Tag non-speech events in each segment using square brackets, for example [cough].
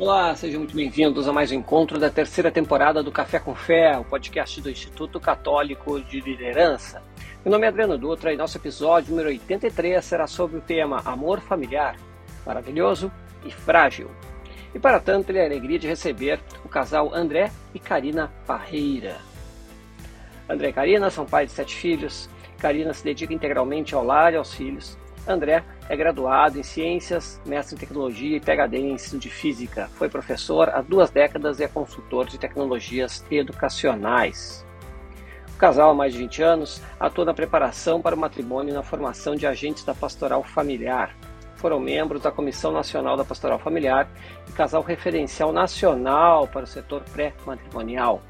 Olá, sejam muito bem-vindos a mais um encontro da terceira temporada do Café com Fé, o podcast do Instituto Católico de Liderança. Meu nome é Adriano Dutra e nosso episódio número 83 será sobre o tema Amor Familiar, maravilhoso e frágil. E para tanto, ele é a alegria de receber o casal André e Karina Parreira. André e Karina são pais de sete filhos. Karina se dedica integralmente ao lar e aos filhos. André é graduado em Ciências, mestre em Tecnologia e PhD em Ensino de Física. Foi professor há duas décadas e é consultor de tecnologias educacionais. O casal, há mais de 20 anos, atua na preparação para o matrimônio e na formação de agentes da pastoral familiar. Foram membros da Comissão Nacional da Pastoral Familiar e casal referencial nacional para o setor pré-matrimonial.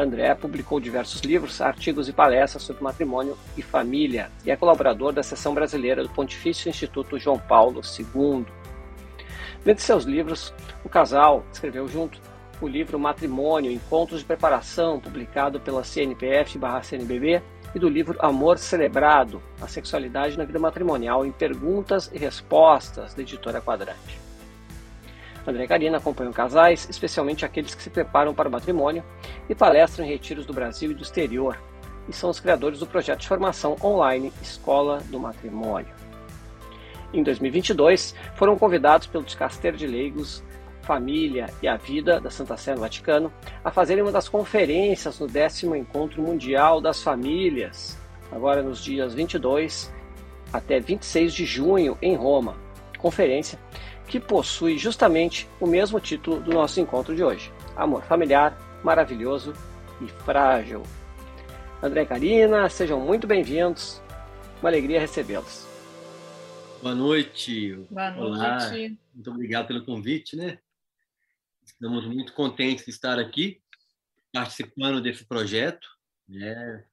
André publicou diversos livros, artigos e palestras sobre matrimônio e família e é colaborador da seção brasileira do Pontifício Instituto João Paulo II. Dentre seus livros, o casal escreveu junto o livro Matrimônio, Encontros de Preparação, publicado pela CNPF/CNBB, e do livro Amor Celebrado, A Sexualidade na Vida Matrimonial, em Perguntas e Respostas, da editora Quadrante. André Karina acompanham casais, especialmente aqueles que se preparam para o matrimônio, e palestram em retiros do Brasil e do exterior, e são os criadores do projeto de formação online Escola do Matrimônio. Em 2022, foram convidados pelo Descasteiro de Leigos, Família e a Vida da Santa Sé no Vaticano a fazerem uma das conferências no décimo Encontro Mundial das Famílias, agora nos dias 22 até 26 de junho em Roma. Conferência que possui justamente o mesmo título do nosso encontro de hoje: Amor familiar, maravilhoso e frágil. André e Karina, sejam muito bem-vindos. Uma alegria recebê-los. Boa noite. Boa noite. Olá. Muito obrigado pelo convite, né? Estamos muito contentes de estar aqui participando desse projeto, né?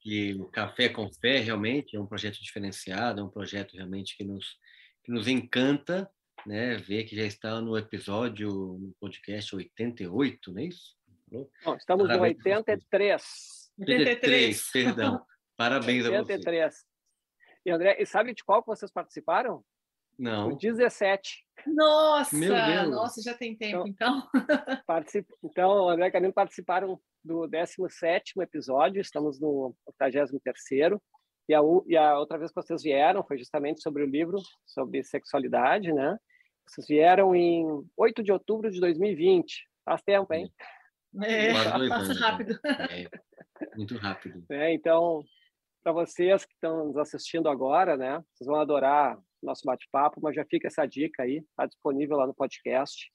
Que o Café com Fé realmente é um projeto diferenciado, é um projeto realmente que nos que nos encanta né, ver que já está no episódio, no podcast 88, não é isso? Bom, estamos Parabéns. no 83. 83, perdão. Parabéns 83. a você. 83. E André, e sabe de qual que vocês participaram? Não. O 17. Nossa! Meu Deus. Nossa, já tem tempo, então. Então, [laughs] particip... então André e Camilo participaram do 17 episódio, estamos no 83º. E a, e a outra vez que vocês vieram foi justamente sobre o livro sobre sexualidade, né? Vocês vieram em 8 de outubro de 2020. Faz tempo, hein? É, passa rápido. É, muito rápido. É, então, para vocês que estão nos assistindo agora, né? Vocês vão adorar o nosso bate-papo, mas já fica essa dica aí, está disponível lá no podcast.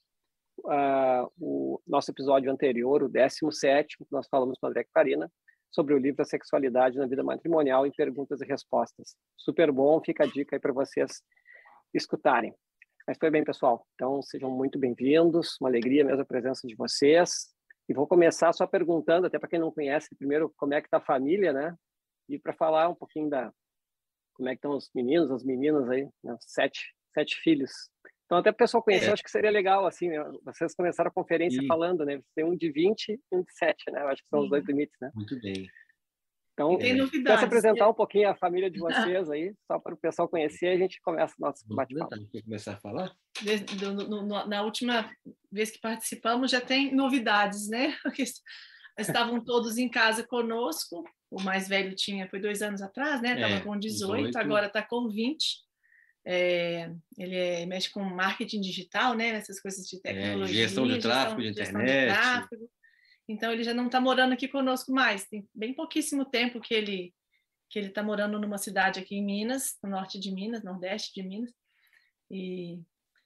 Uh, o nosso episódio anterior, o 17, nós falamos com o André Karina sobre o livro A Sexualidade na Vida Matrimonial em Perguntas e Respostas. Super bom, fica a dica aí para vocês escutarem. Mas foi bem, pessoal. Então, sejam muito bem-vindos. Uma alegria mesmo a presença de vocês. E vou começar só perguntando, até para quem não conhece, primeiro, como é que está a família, né? E para falar um pouquinho da como é que estão os meninos, as meninas aí, né? sete, sete filhos. Então, até o pessoal conhecer, é. acho que seria legal, assim, né? Vocês começaram a conferência e... falando, né? Tem um de 20 e um de 7, né? Eu acho que são Sim. os dois limites, né? Muito bem. Então, tem novidades. apresentar um pouquinho a família de vocês aí, só para o pessoal conhecer, a gente começa o nosso bate-papo. começar a falar? na última vez que participamos, já tem novidades, né? [laughs] Estavam [laughs] todos em casa conosco, o mais velho tinha, foi dois anos atrás, né? Estava é, com 18, 18, agora está com 20. É, ele é, mexe com marketing digital, né? Essas coisas de é, tecnologia. É, gestão de tráfego gestão, de internet. De tráfego. Então ele já não está morando aqui conosco mais. Tem bem pouquíssimo tempo que ele que ele está morando numa cidade aqui em Minas, no norte de Minas, nordeste de Minas. E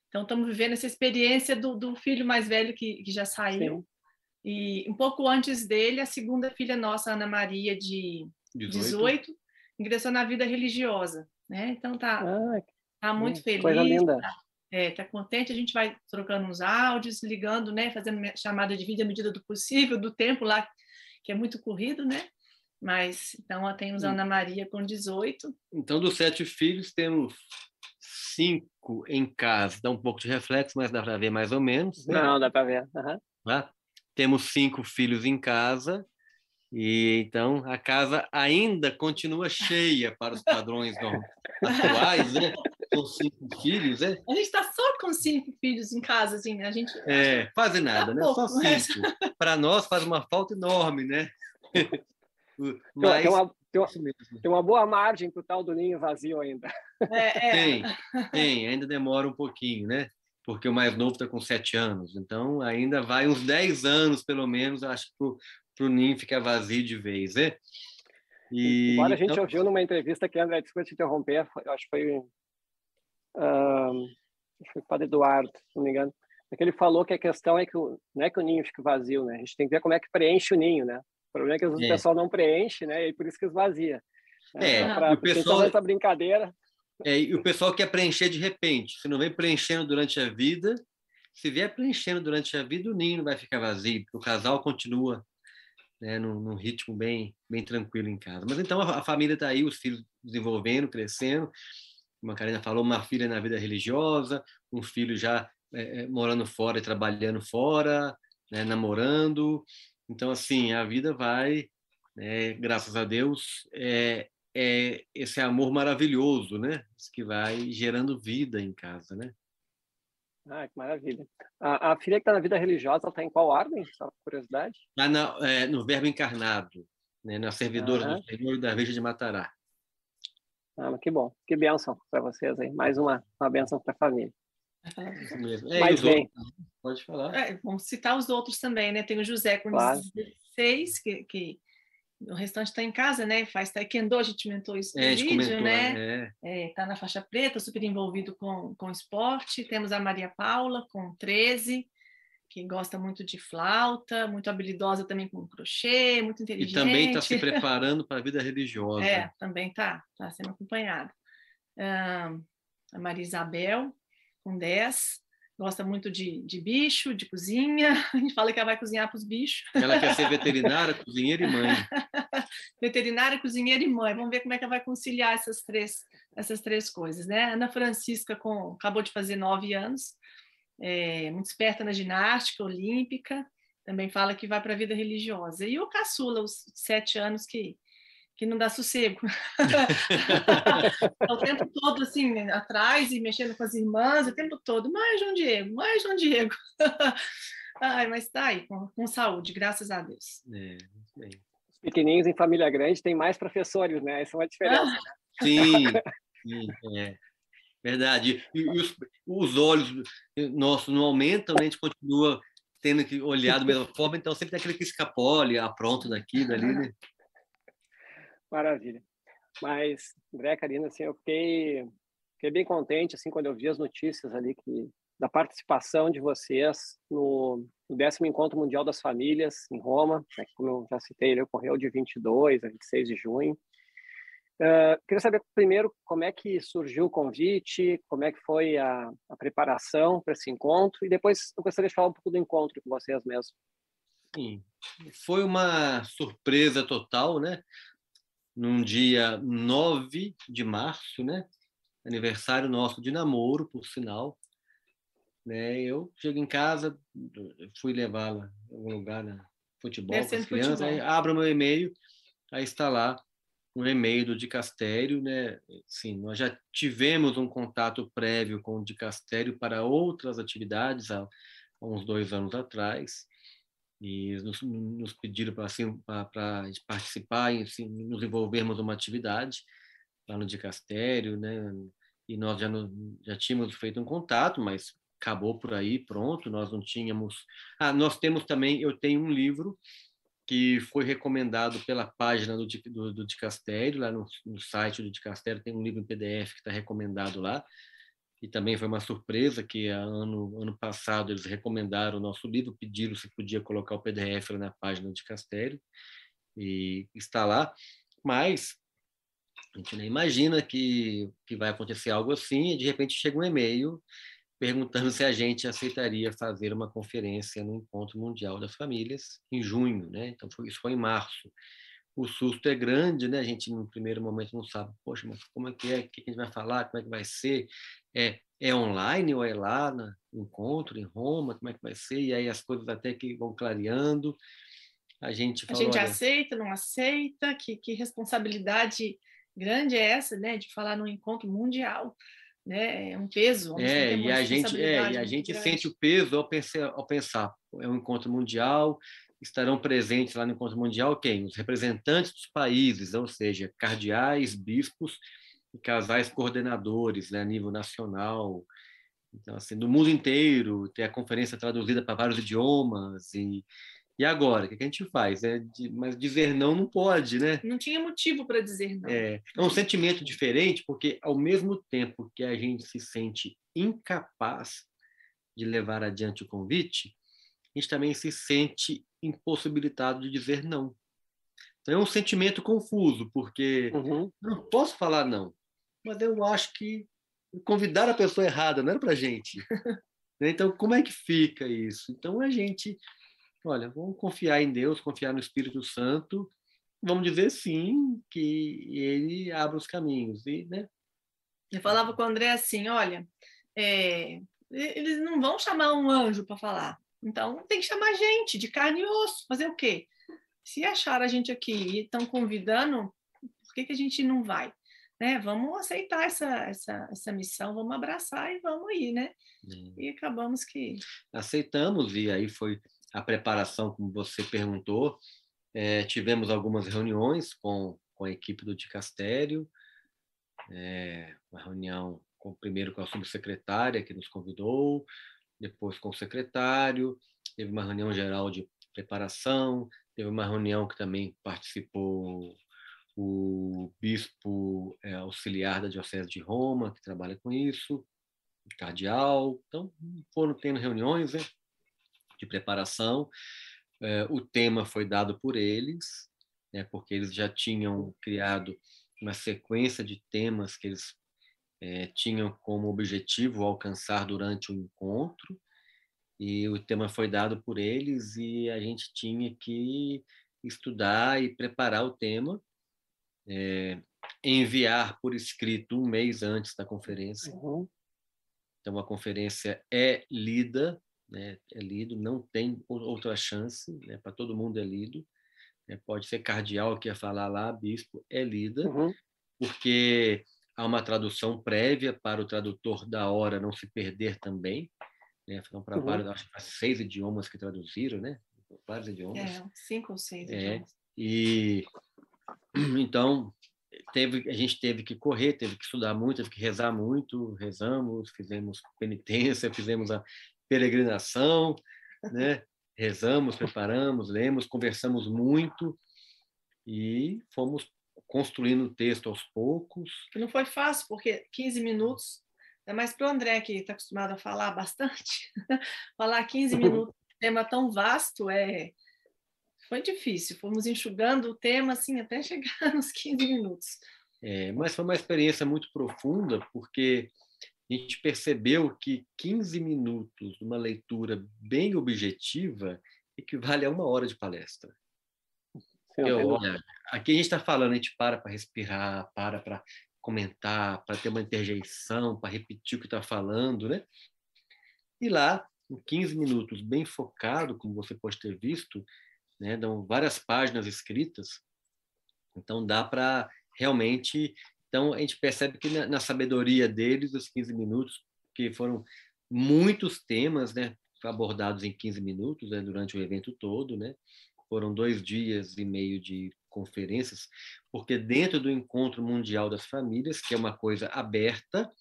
então estamos vivendo essa experiência do, do filho mais velho que, que já saiu. Sim. E um pouco antes dele, a segunda filha nossa, Ana Maria, de 18, 18 ingressou na vida religiosa. Né? Então tá, ah, tá muito feliz. Coisa linda. Tá, é, tá contente, a gente vai trocando uns áudios, ligando, né, fazendo chamada de vídeo à medida do possível, do tempo lá, que é muito corrido, né? Mas, então, temos a Ana Maria com 18. Então, dos sete filhos, temos cinco em casa. Dá um pouco de reflexo, mas dá para ver mais ou menos. Né? Não, dá para ver. Uhum. Tá? Temos cinco filhos em casa. E então a casa ainda continua cheia para os padrões atuais, né? [laughs] com cinco filhos, é? A gente está só com cinco filhos em casa, assim, né? A gente... É, quase nada, né? pouco, Só cinco. Para nós faz uma falta enorme, né? Mas... [laughs] Tem, uma, tem, uma, tem uma boa margem para o tal do ninho vazio ainda. É, é. Tem, tem, ainda demora um pouquinho, né? Porque o mais novo está com sete anos, então ainda vai uns dez anos, pelo menos, acho que para o ninho ficar vazio de vez, né? E, Embora a gente então, ouviu numa entrevista que, André, desculpa te interromper, eu acho que foi, que foi o Padre Eduardo, se não me engano, é que ele falou que a questão é que o, não é que o ninho fique vazio, né? A gente tem que ver como é que preenche o ninho, né? O problema é que vezes É. o pessoal não preenche, né? E por isso que esvazia. É, Pra- e o porque pessoal- essa brincadeira. É, e o pessoal quer preencher de repente. Se não vem preenchendo durante a vida, se vier preenchendo durante a vida, o ninho não vai ficar vazio, porque o casal continua né, num, num ritmo bem, bem tranquilo em casa. Mas então a, a família está aí, os filhos desenvolvendo, crescendo. Como a Karina falou, uma filha na vida religiosa, um filho já é, é, morando fora e trabalhando fora, né, namorando. Então, assim, a vida vai, né, graças a Deus, é, é esse amor maravilhoso, né? Que vai gerando vida em casa, né? Ah, que maravilha. A, a filha que está na vida religiosa, está em qual ordem? Só por curiosidade. Na- é, no Verbo Encarnado, né? na servidora Aham. do Senhor da Virgem de Matará. Ah, mas que bom. Que bênção para vocês aí. Mais uma, uma bênção para a família. Isso mesmo. É, e Mas os bem. outros, pode falar. É, vamos citar os outros também, né? Tem o José com Claro. 16, que, que o restante está em casa, né? Faz taekwondo, a gente comentou isso no É, vídeo, comentou, né? é. Está na faixa preta, super envolvido com, com esporte. Temos a Maria Paula, com 13, que gosta muito de flauta, muito habilidosa também com crochê, muito E inteligente. também está se preparando para a vida religiosa. É, também está, está sendo acompanhada. Ah, a Maria Isabel, com 10, gosta muito de, de bicho, de cozinha. [laughs] A gente fala que ela vai cozinhar para os bichos. Ela quer ser veterinária, [laughs] cozinheira e mãe. Veterinária, cozinheira e mãe. Vamos ver como é que ela vai conciliar essas três, essas três coisas, né? Ana Francisca com, acabou de fazer nove anos, é, muito esperta na ginástica olímpica, também fala que vai para a vida religiosa. E o caçula, os sete anos, que, que não dá sossego. Tá [laughs] o tempo todo assim, atrás e mexendo com as irmãs, o tempo todo, mais João Diego, mais João Diego. [laughs] Ai, mas tá aí, com, com saúde, graças a Deus. É. Os pequenininhos em família grande têm mais professores, né? Essa é uma diferença. Sim, [laughs] sim, é. Verdade. E, e os, os olhos nossos não aumentam, né? a gente continua tendo que olhar da mesma forma, então sempre tem aquele que escapole, apronta daqui, dali, né? [laughs] Maravilha. Mas, André, Karina, assim, eu fiquei, fiquei bem contente, assim, quando eu vi as notícias ali que, da participação de vocês no, no décimo Encontro Mundial das Famílias, em Roma, né, que, como eu já citei, ele ocorreu de 22 a 26 de junho. Uh, queria saber, primeiro, como é que surgiu o convite, como é que foi a, a preparação para esse encontro, e depois eu gostaria de falar um pouco do encontro com vocês mesmo. Sim. Foi uma surpresa total, né? Num dia 9 de março, né? Aniversário nosso de namoro, por sinal. Né? Eu chego em casa, fui levá-la em algum lugar, na futebol, crianças, futebol. aí abro meu e-mail, aí está lá um e-mail do Dicastério, né? Sim, nós já tivemos um contato prévio com o Dicastério para outras atividades há, há uns dois anos atrás, e nos, nos pediram para assim, para participar e assim, nos envolvermos numa atividade lá no Dicastério, né? E nós já, já tínhamos feito um contato, mas acabou por aí, pronto, nós não tínhamos... Ah, nós temos também, eu tenho um livro que foi recomendado pela página do, do, do Dicastério, lá no, no site do Dicastério tem um livro em PDF que está recomendado lá, e também foi uma surpresa que ano, ano passado eles recomendaram o nosso livro, pediram se podia colocar o PDF na página do Dicastério, e está lá, mas a gente nem imagina que, que vai acontecer algo assim, e de repente chega um e-mail perguntando se a gente aceitaria fazer uma conferência no Encontro Mundial das Famílias em junho, né? Então foi, isso foi em março. O susto é grande, né? A gente no primeiro momento não sabe, poxa, mas como é que é? O que a gente vai falar? Como é que vai ser? É, é online ou é lá no encontro em Roma? Como é que vai ser? E aí as coisas até que vão clareando. A gente A falou, gente olha, aceita, não aceita? Que, que responsabilidade grande é essa, né? De falar num encontro mundial. Né? É um peso. É, e a gente, é, e a gente grande. sente o peso ao pensar, ao pensar, é um encontro mundial, estarão presentes lá no encontro mundial quem? Os representantes dos países, ou seja, cardeais, bispos e casais coordenadores né, a nível nacional. Então, assim, do mundo inteiro, ter a conferência traduzida para vários idiomas e e agora, o que a gente faz? É de, mas dizer não não pode, né? Não tinha motivo para dizer não. É, é um sentimento diferente, porque ao mesmo tempo que a gente se sente incapaz de levar adiante o convite, a gente também se sente impossibilitado de dizer não. Então é um sentimento confuso, porque uhum. não posso falar não, mas eu acho que convidar a pessoa errada não era para gente. [laughs] então, como é que fica isso? Então, a gente olha, vamos confiar em Deus, confiar no Espírito Santo, vamos dizer sim que ele abre os caminhos, e, né? Eu falava com o André assim, olha, é, eles não vão chamar um anjo para falar, então tem que chamar gente de carne e osso, fazer o quê? Se achar a gente aqui e estão convidando, por que, que a gente não vai? Né? Vamos aceitar essa, essa, essa missão, vamos abraçar e vamos ir, né? Hum. E acabamos que... Aceitamos, e aí foi a preparação, como você perguntou, é, tivemos algumas reuniões com, com a equipe do Dicastério, é, uma reunião com, primeiro com a subsecretária, que nos convidou, depois com o secretário, teve uma reunião geral de preparação, teve uma reunião que também participou o bispo é, auxiliar da Diocese de Roma, que trabalha com isso, cardeal. Então, foram tendo reuniões, né? De preparação. É, o tema foi dado por eles, né, porque eles já tinham criado uma sequência de temas que eles é, tinham como objetivo alcançar durante o encontro, e o tema foi dado por eles e a gente tinha que estudar e preparar o tema, é, enviar por escrito um mês antes da conferência. Uhum. Então, a conferência é lida né, é lido, não tem outra chance, né, para todo mundo é lido. Né, pode ser cardeal que ia falar lá, bispo, é lida, uhum. porque há uma tradução prévia para o tradutor da hora não se perder também. Né, foram para uhum. vários, acho que seis idiomas que traduziram, né? Vários idiomas. É, cinco ou seis é, idiomas. E [clears throat] então teve, a gente teve que correr, teve que estudar muito, teve que rezar muito, rezamos, fizemos penitência, [laughs] fizemos a peregrinação, né? rezamos, preparamos, lemos, conversamos muito e fomos construindo o texto aos poucos. Não foi fácil, porque 15 minutos, é mais para o André, que está acostumado a falar bastante, [laughs] falar 15 minutos, tema tão vasto, é foi difícil. Fomos enxugando o tema assim até [laughs] chegar nos 15 minutos. É, mas foi uma experiência muito profunda, porque a gente percebeu que 15 minutos de uma leitura bem objetiva equivale a uma hora de palestra. Eu, olha, aqui a gente está falando, a gente para para respirar, para para comentar, para ter uma interjeição, para repetir o que está falando, né? E lá, em 15 minutos, bem focado, como você pode ter visto, né, dão várias páginas escritas, então dá para realmente então, a gente percebe que na, na sabedoria deles, os 15 minutos, que foram muitos temas né, abordados em 15 minutos né, durante o evento todo, né? foram dois dias e meio de conferências, porque dentro do Encontro Mundial das Famílias, que é uma coisa aberta,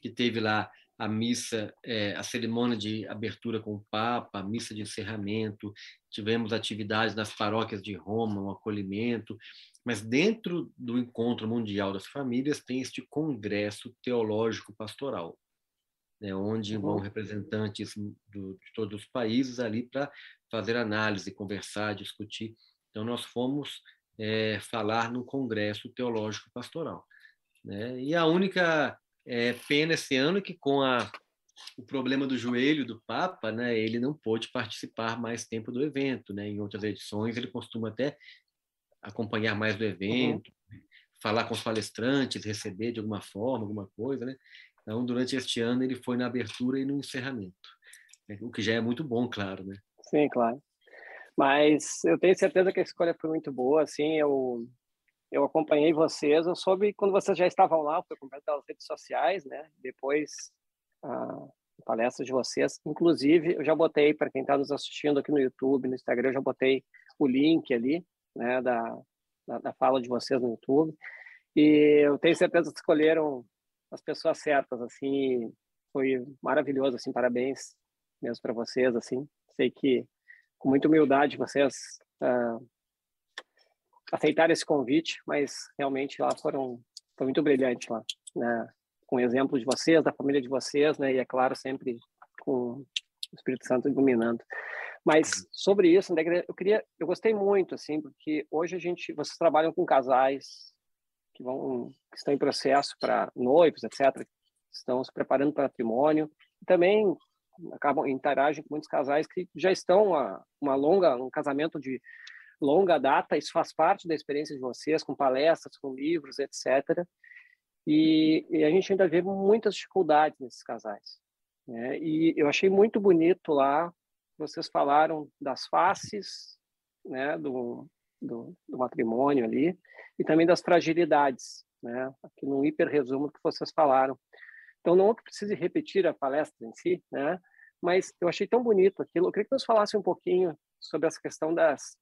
que teve lá a missa, é, a cerimônia de abertura com o Papa, a missa de encerramento, tivemos atividades nas paróquias de Roma, um acolhimento, mas dentro do Encontro Mundial das Famílias tem este Congresso Teológico Pastoral, né, onde vão representantes do, de todos os países ali para fazer análise, conversar, discutir. Então, nós fomos é, falar no Congresso Teológico Pastoral. Né? E a única é, pena esse ano que com a, o problema do joelho do Papa, né, ele não pôde participar mais tempo do evento. Né? Em outras edições, ele costuma até acompanhar mais do evento, uhum. falar com os palestrantes, receber de alguma forma, alguma coisa. Né? Então, durante este ano, ele foi na abertura e no encerramento, né? o que já é muito bom, claro. Né? Sim, claro. Mas eu tenho certeza que a escolha foi muito boa. Assim, eu eu acompanhei vocês, eu soube quando vocês já estavam lá, foi acompanhando pelas redes sociais, né? Depois a palestra de vocês, inclusive eu já botei para quem está nos assistindo aqui no YouTube, no Instagram, eu já botei o link ali, né? Da, da, da fala de vocês no YouTube e eu tenho certeza que escolheram as pessoas certas, assim, foi maravilhoso, assim, parabéns mesmo para vocês, assim, sei que com muita humildade vocês uh, aceitaram esse convite, mas realmente lá foram foi muito brilhante lá, né? Com o exemplo de vocês, da família de vocês, né? E é claro sempre com o Espírito Santo iluminando. Mas sobre isso, eu queria, eu gostei muito, assim, porque hoje a gente, vocês trabalham com casais que vão, que estão em processo para noivos, etc. Estão se preparando para matrimônio. E também acabam interagem com muitos casais que já estão a uma longa, um casamento de longa data, isso faz parte da experiência de vocês, com palestras, com livros, etc. E, e a gente ainda vê muitas dificuldades nesses casais. Né? E eu achei muito bonito lá, vocês falaram das faces né, do, do, do matrimônio ali, e também das fragilidades, né? aqui no hiper resumo que vocês falaram. Então, não que precise repetir a palestra em si, né? mas eu achei tão bonito aquilo. Eu queria que nos falasse um pouquinho sobre essa questão das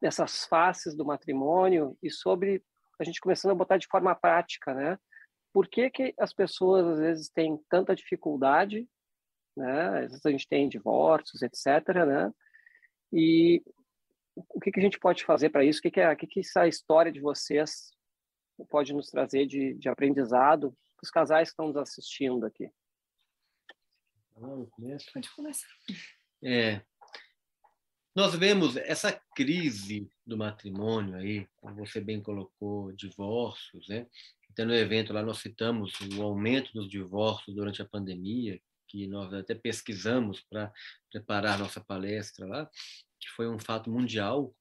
dessas faces do matrimônio e sobre a gente começando a botar de forma prática, né? Por que, que as pessoas às vezes têm tanta dificuldade, né? Às vezes a gente tem divórcios, etc, né? E o que, que a gente pode fazer para isso? O que, que, é, o que, que essa história de vocês pode nos trazer de, de aprendizado para os casais que estão nos assistindo aqui? Pode começar. É, nós vemos essa crise do matrimônio aí, como você bem colocou, divórcios, né? Até no evento lá nós citamos o aumento dos divórcios durante a pandemia, que nós até pesquisamos para preparar nossa palestra lá, que foi um fato mundial,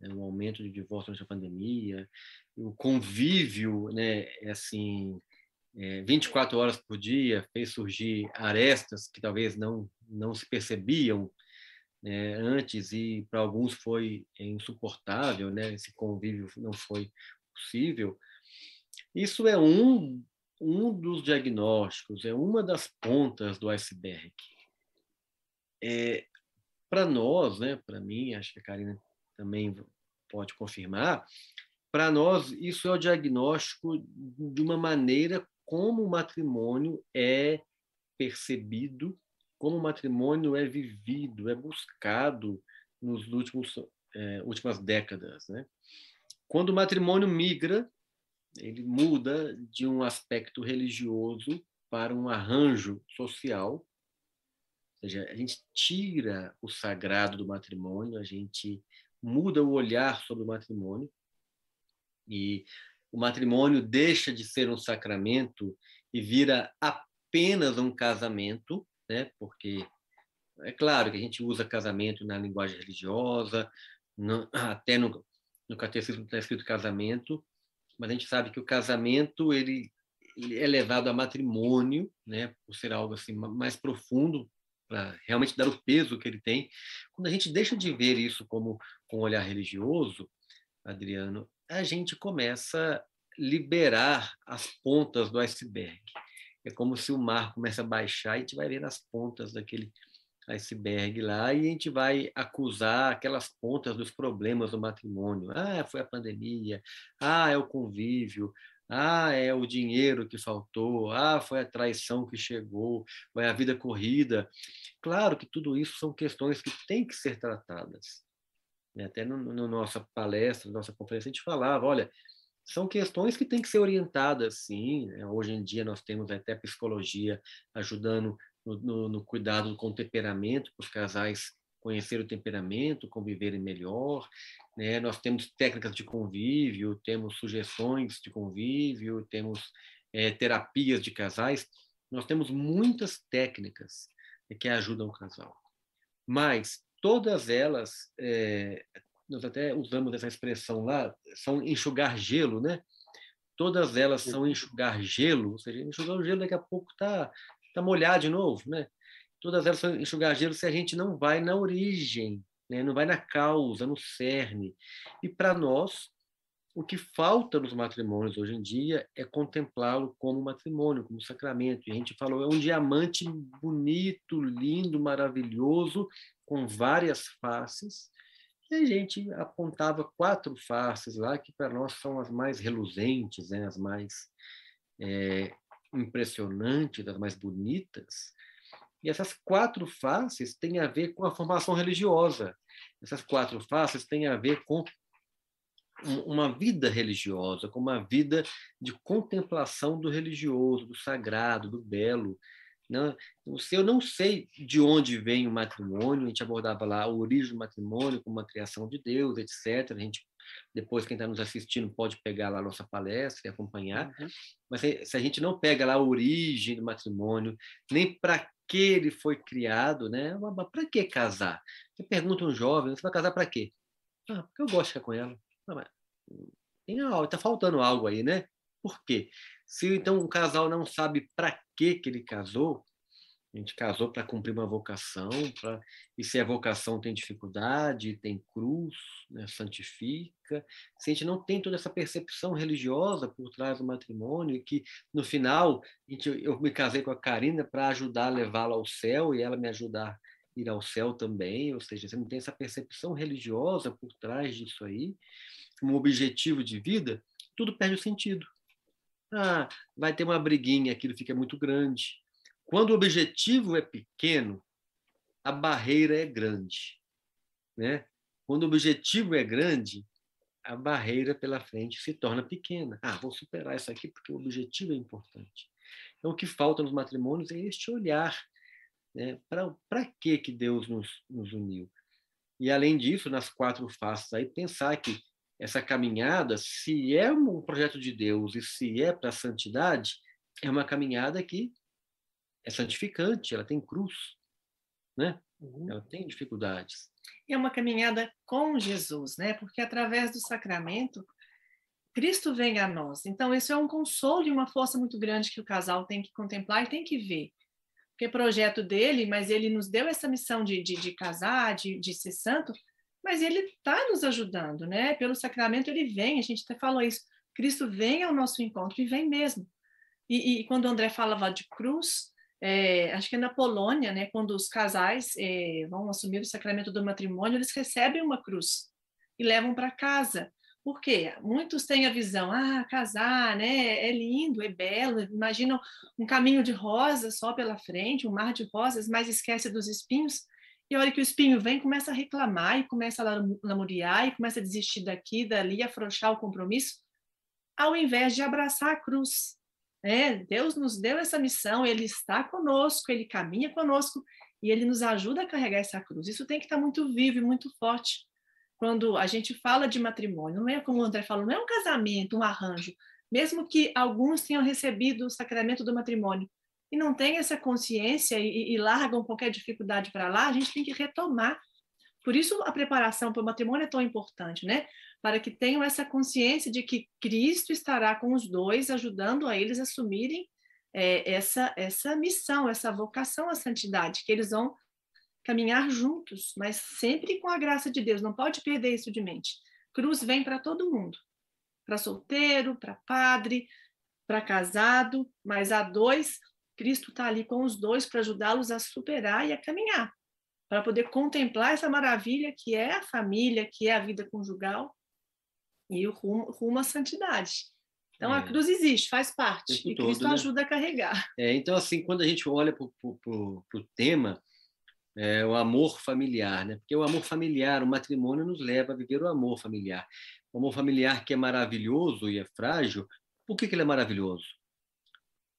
né? um aumento de divórcio durante a pandemia, o convívio, né, é assim, é, 24 horas por dia fez surgir arestas que talvez não não se percebiam né, antes e para alguns foi insuportável, né? Esse convívio não foi possível. Isso é um um dos diagnósticos, é uma das pontas do iceberg. É, para nós, né, para mim, acho que a Karina também pode confirmar, para nós isso é o diagnóstico de uma maneira como o matrimônio é percebido como o matrimônio é vivido, é buscado nos últimos é, últimas décadas, né? Quando o matrimônio migra, ele muda de um aspecto religioso para um arranjo social, ou seja, a gente tira o sagrado do matrimônio, a gente muda o olhar sobre o matrimônio. E o matrimônio deixa de ser um sacramento e vira apenas um casamento, né? Porque é claro que a gente usa casamento na linguagem religiosa, no, [clears throat] até no, no catecismo está escrito casamento, mas a gente sabe que o casamento ele, ele é levado a matrimônio, né? Por ser algo assim mais profundo para realmente dar o peso que ele tem. Quando a gente deixa de ver isso como com um olhar religioso, Adriano, a gente começa a liberar as pontas do iceberg é como se o mar começa a baixar e a gente vai ver as pontas daquele iceberg lá e a gente vai acusar aquelas pontas dos problemas do matrimônio. Ah, foi a pandemia. Ah, é o convívio. Ah, é o dinheiro que faltou. Ah, foi a traição que chegou. Foi a vida corrida. Claro que tudo isso são questões que têm que ser tratadas. Até na no, no nossa palestra, nossa conferência, a gente falava: olha, são questões que têm que ser orientadas, sim. Né? Hoje em dia nós temos até psicologia ajudando no, no, no cuidado com o temperamento, para os casais conhecer o temperamento, conviverem melhor. Né? Nós temos técnicas de convívio, temos sugestões de convívio, temos é, terapias de casais. Nós temos muitas técnicas que ajudam o casal. Mas todas elas é, nós até usamos essa expressão lá, são enxugar gelo, né? Todas elas são enxugar gelo, ou seja, enxugar o gelo daqui a pouco está tá molhar de novo, né? Todas elas são enxugar gelo se a gente não vai na origem, né? não vai na causa, no cerne. E para nós, o que falta nos matrimônios hoje em dia é contemplá-lo como matrimônio, como sacramento. E a gente falou, é um diamante bonito, lindo, maravilhoso, com várias faces. E a gente apontava quatro faces lá, que para nós são as mais reluzentes, né? as mais é, impressionantes, as mais bonitas. E essas quatro faces têm a ver com a formação religiosa. Essas quatro faces têm a ver com uma vida religiosa, com uma vida de contemplação do religioso, do sagrado, do belo. Né? Então, se eu não sei de onde vem o matrimônio, a gente abordava lá a origem do matrimônio como uma criação de Deus, etc. A gente, depois, quem está nos assistindo pode pegar lá a nossa palestra e acompanhar. Uhum. Mas se, a gente não pega lá a origem do matrimônio, nem para que ele foi criado, né? Para que casar? Você pergunta um jovem, você vai casar para quê? Ah, porque eu gosto de ficar com ela. Tem algo, está faltando algo aí, né? Por quê? Se então um casal não sabe para que que ele casou, a gente casou para cumprir uma vocação, pra... e se a vocação tem dificuldade, tem cruz, né, santifica, se a gente não tem toda essa percepção religiosa por trás do matrimônio, que no final gente, eu me casei com a Karina para ajudar a levá-la ao céu e ela me ajudar a ir ao céu também, ou seja, você não tem essa percepção religiosa por trás disso aí, como objetivo de vida, tudo perde o sentido. Ah, vai ter uma briguinha, aquilo fica muito grande. Quando o objetivo é pequeno, a barreira é grande, né? Quando o objetivo é grande, a barreira pela frente se torna pequena. Ah, vou superar isso aqui porque o objetivo é importante. Então, o que falta nos matrimônios é este olhar. Né? Para que, que Deus nos, nos uniu? E, além disso, nas quatro faces, aí, pensar que essa caminhada, se é um projeto de Deus e se é para a santidade, é uma caminhada que é santificante, ela tem cruz, né? Uhum. Ela tem dificuldades. É uma caminhada com Jesus, né? Porque através do sacramento Cristo vem a nós. Então isso é um consolo e uma força muito grande que o casal tem que contemplar e tem que ver. Porque é projeto dele, mas ele nos deu essa missão de, de, de casar, de, de ser santo, mas ele está nos ajudando, né? Pelo sacramento ele vem, a gente até falou isso. Cristo vem ao nosso encontro e vem mesmo. E, e quando o André falava de cruz, é, acho que é na Polônia, né? Quando os casais é, vão assumir o sacramento do matrimônio, eles recebem uma cruz e levam para casa. Por quê? Muitos têm a visão, ah, casar, né? É lindo, é belo, imaginam um caminho de rosas só pela frente, um mar de rosas, mas esquece dos espinhos. E a hora que o espinho vem, começa a reclamar e começa a lamuriar e começa a desistir daqui, dali, afrouxar o compromisso, ao invés de abraçar a cruz. É, Deus nos deu essa missão, Ele está conosco, Ele caminha conosco e Ele nos ajuda a carregar essa cruz. Isso tem que estar muito vivo e muito forte. Quando a gente fala de matrimônio, não é como o André falou, não é um casamento, um arranjo. Mesmo que alguns tenham recebido o sacramento do matrimônio, e não tem essa consciência e, e largam qualquer dificuldade para lá, a gente tem que retomar. Por isso a preparação para o matrimônio é tão importante, né? Para que tenham essa consciência de que Cristo estará com os dois, ajudando a eles assumirem é, essa, essa missão, essa vocação à santidade, que eles vão caminhar juntos, mas sempre com a graça de Deus, não pode perder isso de mente. Cruz vem para todo mundo, para solteiro, para padre, para casado, mas a dois Cristo está ali com os dois para ajudá-los a superar e a caminhar, para poder contemplar essa maravilha que é a família, que é a vida conjugal e o rumo, rumo à santidade. Então é. a cruz existe, faz parte, e todo, Cristo né? ajuda a carregar. É, então, assim, quando a gente olha para o tema, é, o amor familiar, né? Porque o amor familiar, o matrimônio nos leva a viver o amor familiar. O amor familiar que é maravilhoso e é frágil, por que, que ele é maravilhoso?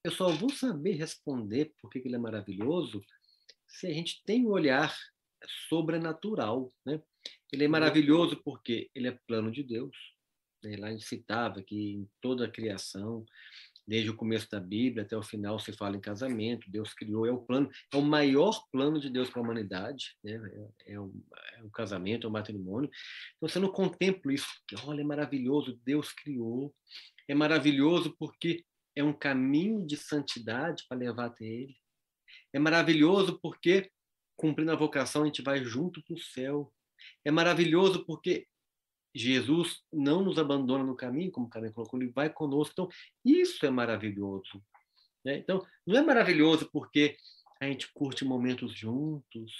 Eu só vou saber responder por que ele é maravilhoso se a gente tem um olhar sobrenatural. Né? Ele é maravilhoso porque ele é plano de Deus. Né? Lá a gente citava que em toda a criação, desde o começo da Bíblia até o final, se fala em casamento. Deus criou, é o plano, é o maior plano de Deus para a humanidade. Né? É, é, o, é o casamento, é o matrimônio. Então você não contempla isso, que olha, é maravilhoso, Deus criou. É maravilhoso porque é um caminho de santidade para levar até Ele. É maravilhoso porque, cumprindo a vocação, a gente vai junto para o céu. É maravilhoso porque Jesus não nos abandona no caminho, como o Karen colocou, ele vai conosco. Então, isso é maravilhoso. Né? Então, não é maravilhoso porque a gente curte momentos juntos,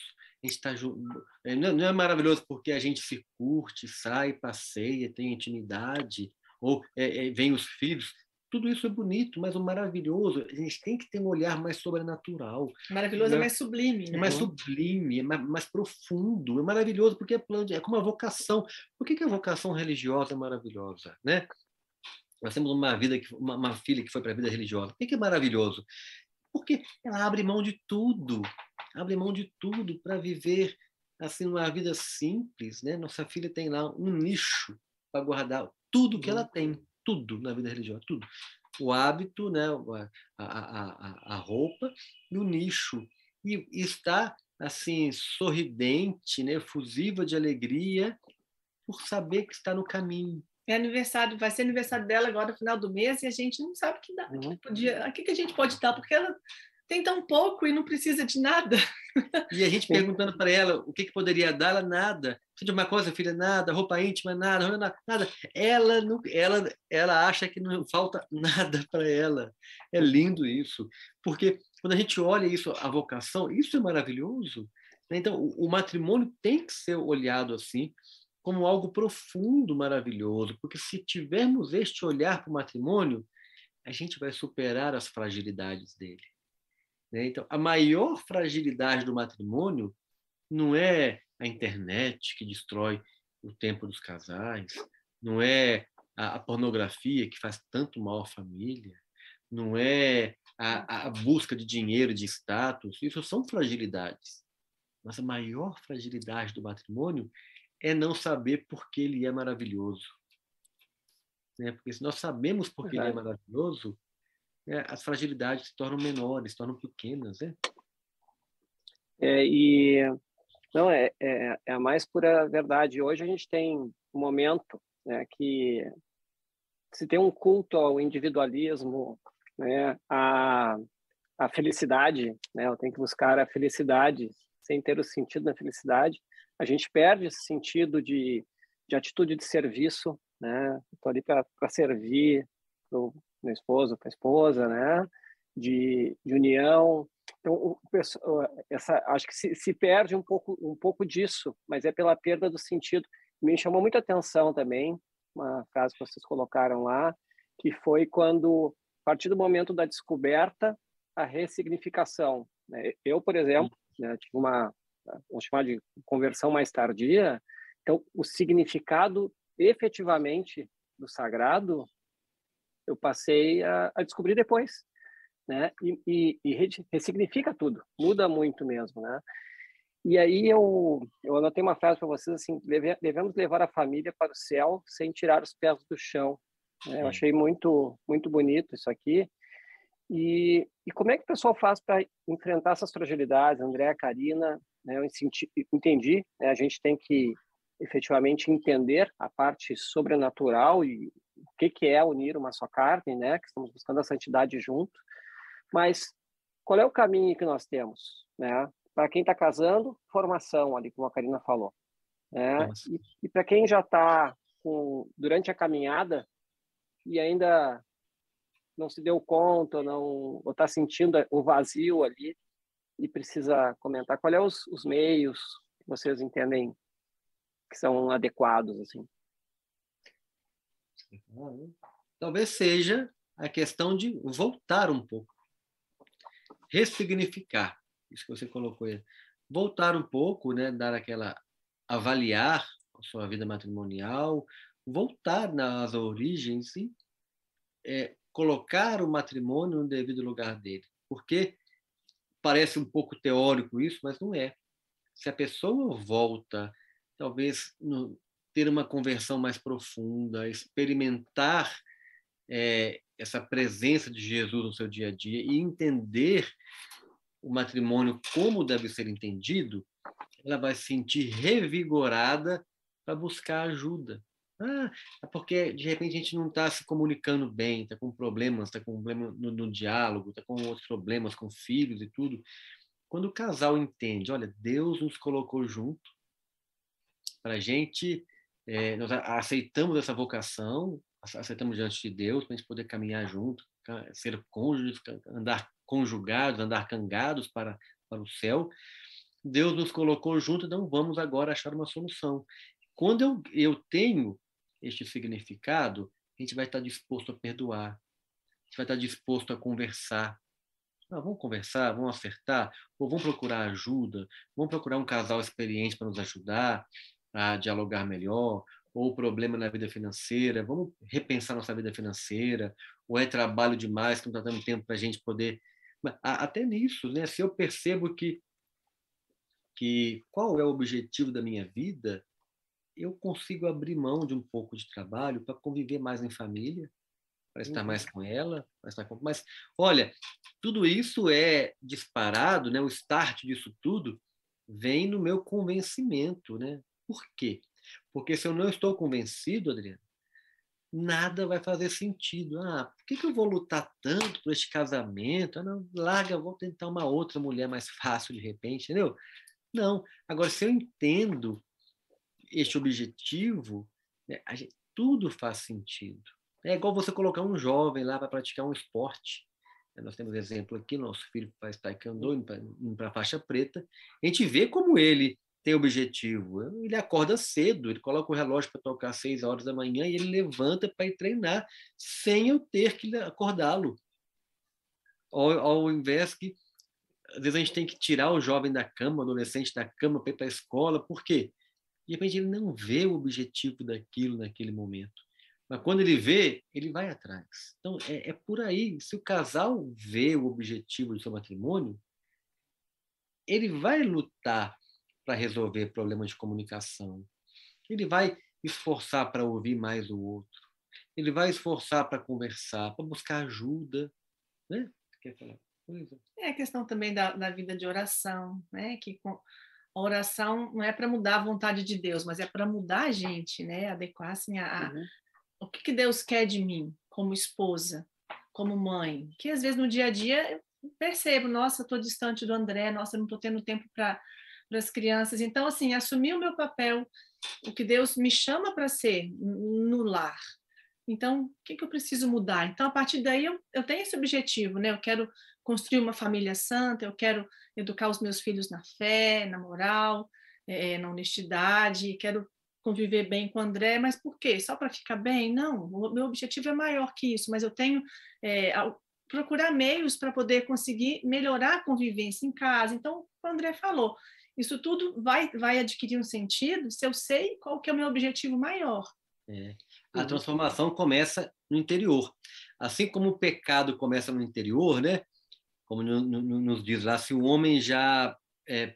a gente junto. É, não é maravilhoso porque a gente se curte, sai, passeia, tem intimidade, ou é, é, vem os filhos. Tudo isso é bonito, mas o maravilhoso, a gente tem que ter um olhar mais sobrenatural. Maravilhoso é né? é mais sublime. Né? É mais sublime, é mais, mais, profundo, é maravilhoso porque é, plano, é como a vocação. Por que, que a vocação religiosa é maravilhosa? Né? Nós temos uma vida que, uma, uma filha que foi para a vida religiosa. Por que, que é maravilhoso? Porque ela abre mão de tudo, abre mão de tudo para viver assim uma vida simples, né? Nossa filha tem lá um nicho para guardar tudo que ela uhum. tem, tudo na vida religiosa, tudo. O hábito, né? a, a, a, a roupa e o nicho. E, e está assim sorridente, né? Fusiva de alegria por saber que está no caminho, é aniversário, vai ser aniversário dela agora no final do mês e a gente não sabe que dá, uhum. que podia, o que, que a gente pode dar, porque ela tem tão pouco e não precisa de nada. E a gente perguntando para ela o que, que poderia dar, ela nada. Precisa de uma coisa, filha, nada. Roupa íntima, nada. Nada. Ela, não, ela, ela acha que não falta [laughs] nada para ela. É lindo isso. Porque quando a gente olha isso, a vocação, isso é maravilhoso. Né? Então, o, o matrimônio tem que ser olhado assim como algo profundo, maravilhoso, porque se tivermos este olhar para o matrimônio, a gente vai superar as fragilidades dele. Né? Então, a maior fragilidade do matrimônio não é a internet que destrói o tempo dos casais, não é a, pornografia que faz tanto mal à família, não é a, a busca de dinheiro, de status, isso são fragilidades. Mas a maior fragilidade do matrimônio é não saber por que ele é maravilhoso. Né? Porque se nós sabemos por que ele é maravilhoso, né, as fragilidades se tornam menores, se tornam pequenas. Né? É, e não é, é, é, a mais pura verdade. Hoje a gente tem um momento né, que se tem um culto ao individualismo, né, a, a felicidade, né, eu tenho que buscar a felicidade sem ter o sentido da felicidade a gente perde esse sentido de, de atitude de serviço, né? Estou ali para servir meu esposo, para a esposa, né? De, de união. Então, essa, acho que se, se, perde um pouco, um pouco disso, mas é pela perda do sentido. Me chamou muita atenção também uma frase que vocês colocaram lá, que foi quando, a partir do momento da descoberta, a ressignificação. Né? Eu, por exemplo, né, tive uma vamos chamar de conversão mais tardia, então o significado efetivamente do sagrado eu passei a, a descobrir depois, né? E, e, e, ressignifica tudo, muda muito mesmo, né? E aí eu eu anotei uma frase para vocês assim: devemos levar a família para o céu sem tirar os pés do chão. Né? Eu achei muito muito bonito isso aqui. E, e como é que o pessoal faz para enfrentar essas fragilidades, André, Karina? Né, eu entendi, né, a gente tem que efetivamente entender a parte sobrenatural e que, que é unir uma só carne, né, que estamos buscando a santidade junto. Mas qual é o caminho que nós temos? Né? Para quem está casando, formação, ali, como a Karina falou. Né? E, e para quem já está durante a caminhada e ainda não se deu conta, não ou está sentindo o vazio ali, e precisa comentar qual é os, os meios que vocês entendem que são adequados assim. Talvez seja a questão de voltar um pouco, ressignificar. Isso que você colocou aí. Voltar um pouco, né, dar aquela avaliar a sua vida matrimonial, voltar nas origens e é, colocar o matrimônio no devido lugar dele, porque parece um pouco teórico isso, mas não é. Se a pessoa volta, talvez no, ter uma conversão mais profunda, experimentar é, essa presença de Jesus no seu dia a dia e entender o matrimônio como deve ser entendido, ela vai se sentir revigorada para buscar ajuda. Ah, é porque de repente a gente não está se comunicando bem, está com problemas, está com problema no, no diálogo, está com outros problemas com filhos e tudo. Quando o casal entende, olha, Deus nos colocou junto para a gente é, nós aceitamos essa vocação, aceitamos diante de Deus para a gente poder caminhar junto, ser cônjuges, andar conjugados, andar cangados para, para o céu. Deus nos colocou junto, então vamos agora achar uma solução. Quando eu, eu tenho este significado, a gente vai estar disposto a perdoar, a gente vai estar disposto a conversar. Ah, vamos conversar, vamos acertar, ou vamos procurar ajuda, vamos procurar um casal experiente para nos ajudar a dialogar melhor, ou problema na vida financeira, vamos repensar nossa vida financeira, ou é trabalho demais que não está dando tempo para a gente poder. Até nisso, né? se eu percebo que, que qual é o objetivo da minha vida, eu consigo abrir mão de um pouco de trabalho para conviver mais em família, para estar uhum. mais com ela, para estar com... mas olha, tudo isso é disparado, né? O start disso tudo vem no meu convencimento, né? Por quê? Porque se eu não estou convencido, Adriano, nada vai fazer sentido. Ah, por que, que eu vou lutar tanto por este casamento? Ah, não, larga, vou tentar uma outra mulher mais fácil de repente, entendeu? Não. Agora, se eu entendo este objetivo, né, gente, tudo faz sentido. É igual você colocar um jovem lá para praticar um esporte. Né, nós temos exemplo aqui, nosso filho faz taekwondo, indo para a faixa preta. A gente vê como ele tem objetivo. Ele acorda cedo, ele coloca o relógio para tocar às seis horas da manhã e ele levanta para ir treinar sem eu ter que acordá-lo. Ao, ao invés que às vezes a gente tem que tirar o jovem da cama, o adolescente da cama para ir para a escola, por quê? De repente ele não vê o objetivo daquilo naquele momento. Mas quando ele vê, ele vai atrás. Então é, é por aí. Se o casal vê o objetivo do seu matrimônio, ele vai lutar para resolver problemas de comunicação. Ele vai esforçar para ouvir mais o outro. Ele vai esforçar para conversar, para buscar ajuda. Né? Quer falar coisa? É a questão também da, da vida de oração, né? que com, a oração não é para mudar a vontade de Deus, mas é para mudar a gente, né? adequar assim, a, uhum. o que, que Deus quer de mim como esposa, como mãe, que às vezes no dia a dia eu percebo, nossa, estou distante do André, nossa, não estou tendo tempo para para as crianças. Então, assim, assumir o meu papel, o que Deus me chama para ser no lar. Então, o que, que, eu preciso mudar? Então, a partir daí, eu, eu tenho esse objetivo, né? Eu quero construir uma família santa, eu quero educar os meus filhos na fé, na moral, é, na honestidade, quero conviver bem com o André, mas por quê? Só para ficar bem? Não, o meu objetivo é maior que isso, mas eu tenho é, procurar meios para poder conseguir melhorar a convivência em casa. Então, o André falou, isso tudo vai, vai adquirir um sentido se eu sei qual que é o meu objetivo maior. É. A transformação começa no interior. Assim como o pecado começa no interior, né? Como no, no, nos diz lá, se o homem já é,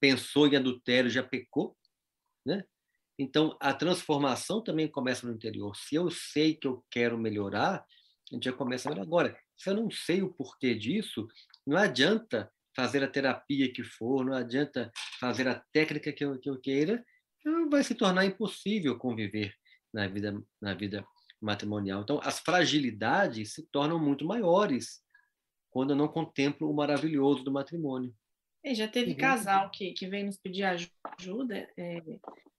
pensou em adultério, já pecou, né? Então, a transformação também começa no interior. Se eu sei que eu quero melhorar, a gente já começa. Agora, se eu não sei o porquê disso, não adianta fazer a terapia que for, não adianta fazer a técnica que eu, que eu queira, vai se tornar impossível conviver na vida, na vida matrimonial. Então, as fragilidades se tornam muito maiores quando eu não contemplo o maravilhoso do matrimônio. E já teve uhum. casal que, que veio nos pedir ajuda, é,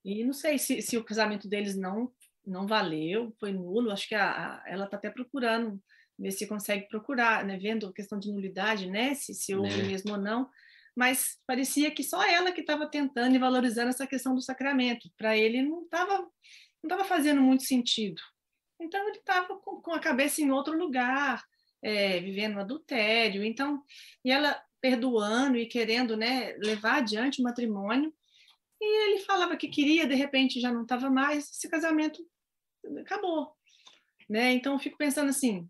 e não sei se, se o casamento deles não não valeu, foi nulo, acho que a, a ela está até procurando ver se consegue procurar, né, vendo a questão de nulidade, né, se, se houve né. mesmo ou não, mas parecia que só ela que estava tentando e valorizando essa questão do sacramento. Para ele não estava não tava fazendo muito sentido. Então ele estava com, com, a cabeça em outro lugar, é, vivendo adultério. Então, e ela perdoando e querendo, né, levar adiante o matrimônio. E ele falava que queria, de repente já não estava mais. Esse casamento acabou, né? Então eu fico pensando assim,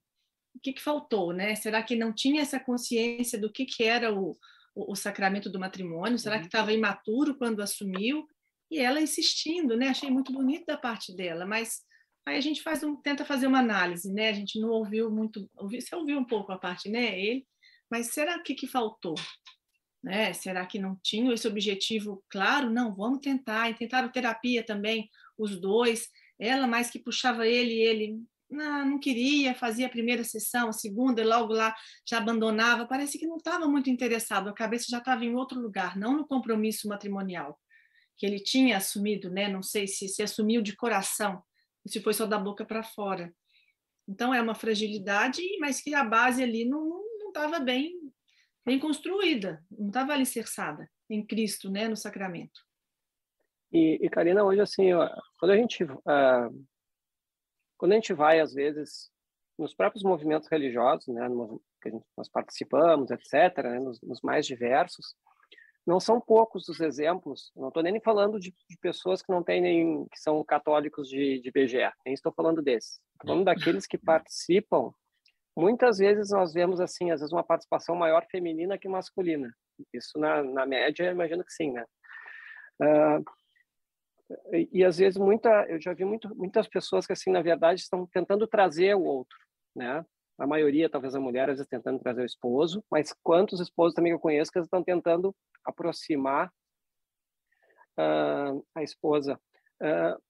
o que, que faltou, né? Será que não tinha essa consciência do que, que era o, o, o sacramento do matrimônio? Será que uhum. estava imaturo quando assumiu? E ela insistindo, né? Achei muito bonito da parte dela, mas aí a gente faz um, tenta fazer uma análise, né? A gente não ouviu muito, ouviu, você ouviu um pouco a parte, né? Ele, mas será que que faltou? Né? Será que não tinham esse objetivo claro? Não, vamos tentar. E tentaram terapia também, os dois. Ela mais que puxava ele, ele não, não queria, fazia a primeira sessão, a segunda, e logo lá já abandonava. Parece que não estava muito interessado, a cabeça já estava em outro lugar, não no compromisso matrimonial. que ele tinha assumido, né? Não sei se se assumiu de coração, se foi só da boca para fora. Então é uma fragilidade, mas que a base ali não estava bem bem construída, não estava alicerçada em Cristo, né, no sacramento. E, e Karina, hoje assim, quando a gente uh, quando a gente vai às vezes nos próprios movimentos religiosos, né, que gente, nós participamos, etc., né, nos, nos, mais diversos, não são poucos os exemplos. Não estou nem falando de, de, pessoas que não têm nem que são católicos de, de BGE. Nem estou falando desses. Estou falando daqueles que participam. Muitas vezes nós vemos assim, às vezes uma participação maior feminina que masculina. Isso na, na média, imagino que sim, né? Uh, e, às vezes muita, eu já vi muito, muitas pessoas que assim na verdade estão tentando trazer o outro, né? A maioria, talvez a mulher, às vezes tentando trazer o esposo, mas quantos esposos também eu conheço que estão tentando aproximar uh, a esposa. Uh,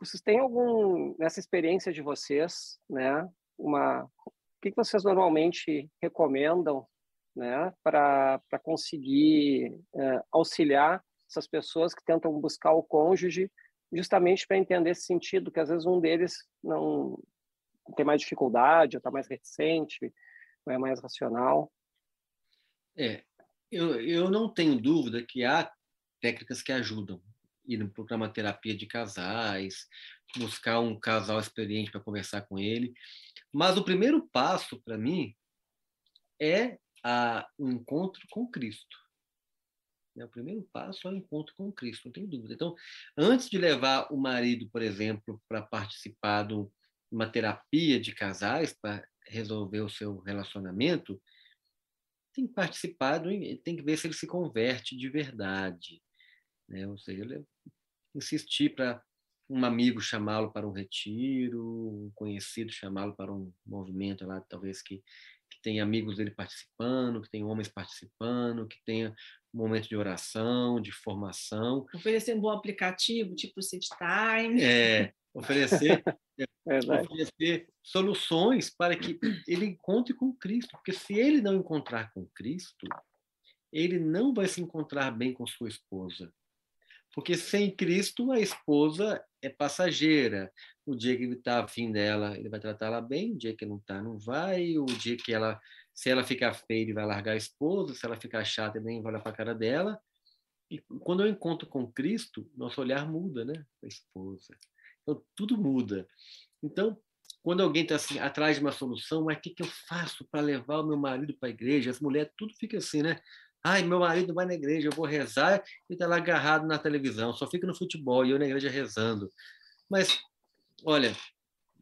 vocês têm algum nessa experiência de vocês, né? Uma, o que, vocês normalmente recomendam, né? Para para conseguir uh, auxiliar essas pessoas que tentam buscar o cônjuge, justamente para entender esse sentido que às vezes um deles não tem mais dificuldade, ou está mais reticente, ou é mais racional. É, eu, eu não tenho dúvida que há técnicas que ajudam. Ir no programa terapia de casais, buscar um casal experiente para conversar com ele. Mas o primeiro passo, para mim, é a, o encontro com Cristo. É, o primeiro passo é o encontro com Cristo, não tem dúvida. Então, antes de levar o marido, por exemplo, para participar de uma terapia de casais, para resolver o seu relacionamento, tem que participar, do, tem que ver se ele se converte de verdade. Né? Ou seja, ele, insistir para um amigo chamá-lo para um retiro, um conhecido chamá-lo para um movimento lá, talvez que, tenha amigos dele participando, que tenha homens participando, que tenha um momento de oração, de formação. Oferecer um bom aplicativo, tipo o City Time. É, oferecer [laughs] é oferecer soluções para que ele encontre com Cristo. Porque se ele não encontrar com Cristo, ele não vai se encontrar bem com sua esposa. Porque sem Cristo, a esposa é passageira. O dia que ele está afim dela, ele vai tratá-la bem. O dia que não está, não vai. O dia que ela, se ela ficar feia, ele vai largar a esposa. Se ela ficar chata, ele nem vai olhar para a cara dela. E quando eu encontro com Cristo, nosso olhar muda, né? A esposa. Então, tudo muda. Então, quando alguém está assim, atrás de uma solução, mas o que, que eu faço para levar o meu marido para a igreja? As mulheres, tudo fica assim, né? Ai, meu marido vai na igreja, eu vou rezar e está lá agarrado na televisão, só fica no futebol e eu na igreja rezando. Mas, olha,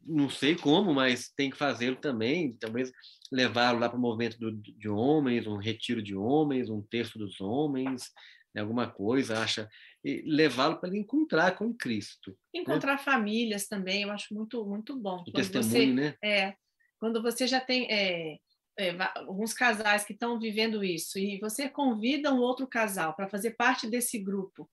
não sei como, mas tem que fazê-lo também, talvez levá-lo lá para o movimento do, de homens, um retiro de homens, um texto dos homens, né, alguma coisa, acha levá-lo para ele encontrar com Cristo. Né? Encontrar né? famílias também, eu acho muito muito bom. O testemunho, você, né? É, quando você já tem é, é, alguns casais que estão vivendo isso e você convida um outro casal para fazer parte desse grupo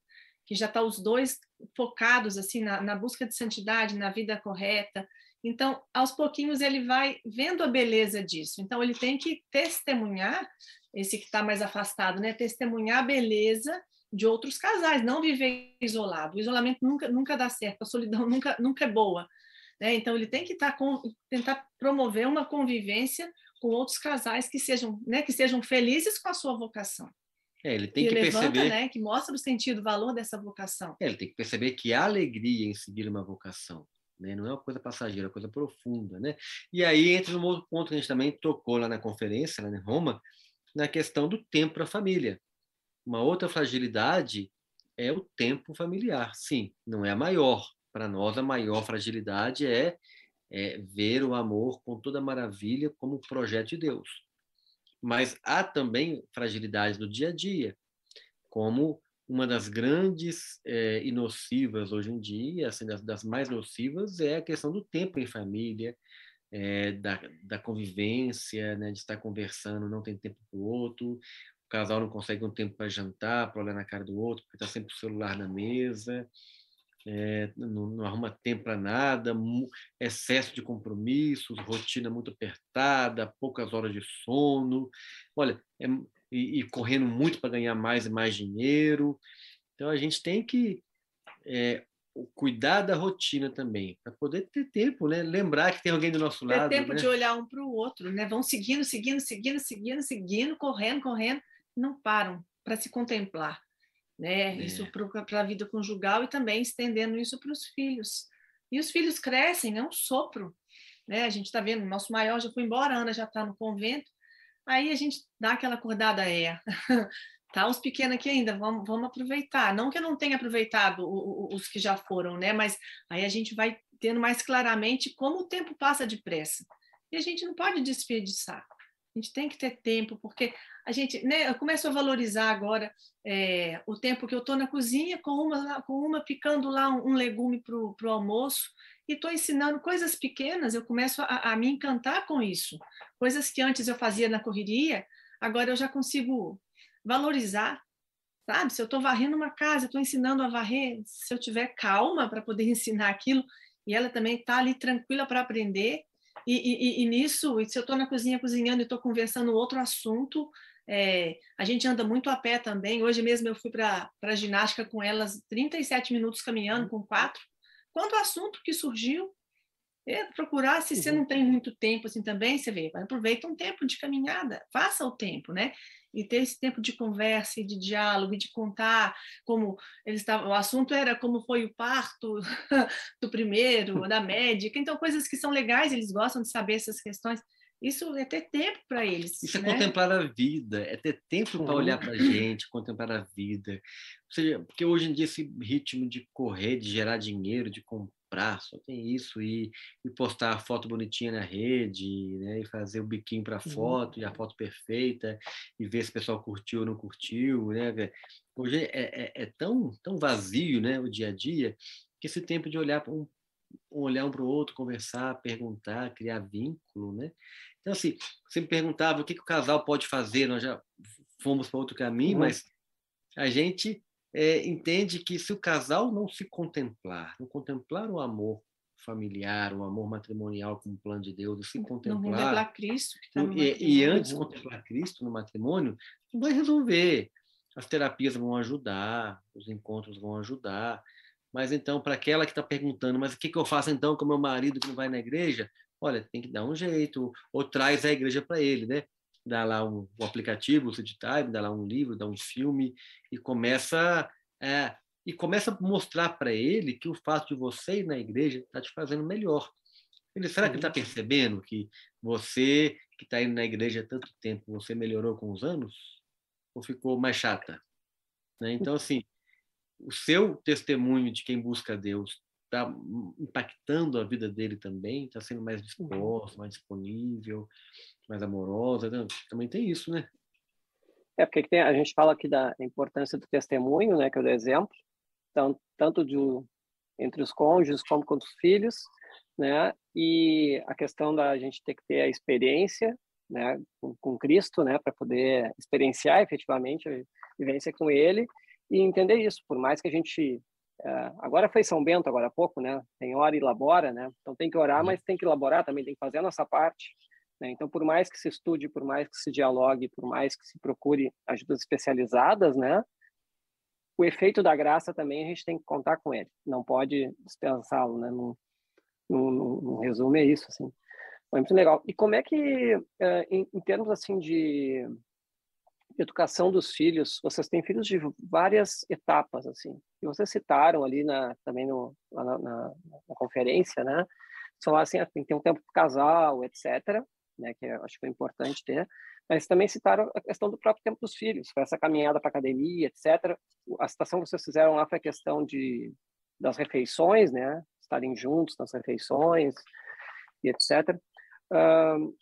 que já está os dois focados assim na, na busca de santidade, na vida correta. Então, aos pouquinhos ele vai vendo a beleza disso. Então, ele tem que testemunhar esse que está mais afastado, né? Testemunhar a beleza de outros casais, não viver isolado. O isolamento nunca, nunca dá certo, a solidão [laughs] nunca, nunca é boa. Né? Então, ele tem que tá com, tentar promover uma convivência com outros casais que sejam, né, que sejam felizes com a sua vocação. É, ele tem que, que levanta, perceber, né, que mostra o sentido, o valor dessa vocação. É, ele tem que perceber que há alegria em seguir uma vocação, né? Não é uma coisa passageira, é uma coisa profunda, né? E aí entra um outro ponto que a gente também tocou lá na conferência, lá em Roma, na questão do tempo para a família. Uma outra fragilidade é o tempo familiar. Sim, não é a maior. Para nós, a maior fragilidade é, é ver o amor com toda maravilha como projeto de Deus. Mas há também fragilidades do dia a dia, como uma das grandes é, e nocivas hoje em dia, assim, das, das, mais nocivas, é a questão do tempo em família, é, da, da convivência, né, de estar conversando, não tem tempo para o outro, o casal não consegue um tempo para jantar, para olhar na cara do outro, porque está sempre o celular na mesa, é, não, não, arruma tempo para nada, excesso de compromissos, rotina muito apertada, poucas horas de sono, olha, é, e, e correndo muito para ganhar mais e mais dinheiro. Então a gente tem que é, cuidar da rotina também, para poder ter tempo, né? Lembrar que tem alguém do nosso ter lado. Ter tempo né? de olhar um para o outro, né? Vão seguindo, seguindo, seguindo, seguindo, seguindo, correndo, correndo, não param para se contemplar, né? É. Isso para a vida conjugal e também estendendo isso para os filhos. E os filhos crescem, é um sopro, né? A gente está vendo, nosso maior já foi embora, a Ana já está no convento, aí a gente dá aquela acordada, é, [laughs] tá? Os pequenos aqui ainda, vamos, vamos aproveitar. Não que eu não tenha aproveitado os que já foram, né? Mas aí a gente vai tendo mais claramente como o tempo passa depressa. E a gente não pode desperdiçar. A gente tem que ter tempo, porque a gente, né, eu começo a valorizar agora é, o tempo que eu estou na cozinha com uma, com uma picando lá um, um legume para o almoço e estou ensinando coisas pequenas, eu começo a, a me encantar com isso. Coisas que antes eu fazia na correria, agora eu já consigo valorizar, sabe? Se eu estou varrendo uma casa, estou ensinando a varrer, se eu tiver calma para poder [laughs] ensinar aquilo, e ela também está ali tranquila para aprender, e, e, e, nisso, se eu estou na cozinha cozinhando e estou conversando outro assunto, é, a gente anda muito a pé também. Hoje mesmo eu fui para a ginástica com elas 37 minutos caminhando com quatro. Quanto assunto que surgiu, é, procurar, se você uhum. não tem muito tempo assim também, você vê, aproveita um tempo de caminhada, faça o tempo, né? E ter esse tempo de conversa e de diálogo e de contar como eles estavam. O assunto era como foi o parto [laughs] do primeiro, da médica, então coisas que são legais, eles gostam de saber essas questões. Isso é ter tempo para eles. Isso é né? é contemplar a vida, é ter tempo para olhar para a gente, contemplar a vida. Ou seja, porque hoje em dia esse ritmo de correr, de gerar dinheiro, de comprar, só tem isso, e, e postar a foto bonitinha na rede, né? e fazer o biquinho para a foto, e a foto perfeita, e ver se o pessoal curtiu ou não curtiu. Né? Hoje é, é, é tão, tão vazio né? o dia a dia, que esse tempo de olhar para um, olhar um para o outro, conversar, perguntar, criar vínculo, né? Então, assim, você me perguntava o que, que o casal pode fazer, nós já fomos para outro caminho, uhum. mas a gente é, entende que se o casal não se contemplar, não contemplar o amor familiar, o amor matrimonial como plano de Deus, se contemplar... Não contemplar Cristo. Que tá no e, e antes contemplar Cristo no matrimônio, não vai resolver. As terapias vão ajudar, os encontros vão ajudar, mas então, para aquela que está perguntando, mas o que, que eu faço então com meu marido que não vai na igreja? Olha, tem que dar um jeito, ou traz a igreja para ele, né? Dá lá um, um aplicativo, o Time, dá lá um livro, dá um filme, e começa, é, e começa a mostrar para ele que o fato de você ir na igreja está te fazendo melhor. Ele, será que ele está percebendo que você, que está indo na igreja há tanto tempo, você melhorou com os anos? Ou ficou mais chata? Né? Então, assim, o seu testemunho de quem busca Deus está impactando a vida dele também, está sendo mais disposto, mais disponível, mais amorosa. Né? Também tem isso, né? É, porque tem, a gente fala aqui da importância do testemunho, né, que é o exemplo, então, tanto de, entre os cônjuges como com os filhos, né, e a questão da gente ter que ter a experiência, né, com, com Cristo, né, para poder experienciar efetivamente a vivência com Ele, e entender isso, por mais que a gente é, agora foi São Bento agora há pouco, né? Tem hora e labora, né? Então tem que orar, uhum. mas tem que elaborar também, tem que fazer a nossa parte. Né? Então, por mais que se estude, por mais que se dialogue, por mais que se procure ajudas especializadas, né? O efeito da graça também a gente tem que contar com ele. Não pode dispensá-lo, né? No, no, no, resumo é isso, assim. Foi muito legal. E como é que, em, em termos assim de educação dos filhos, vocês têm filhos de várias etapas, assim. E vocês citaram ali na, também no, na, na, na conferência, né? Falaram assim, ah, tem que ter um tempo para casal, etc., né? Que eu acho que é importante ter. Mas também citaram a questão do próprio tempo dos filhos, foi essa caminhada para academia, etc. A citação que vocês fizeram lá foi a questão de, das refeições, né? Estarem juntos nas refeições e etc. Uh,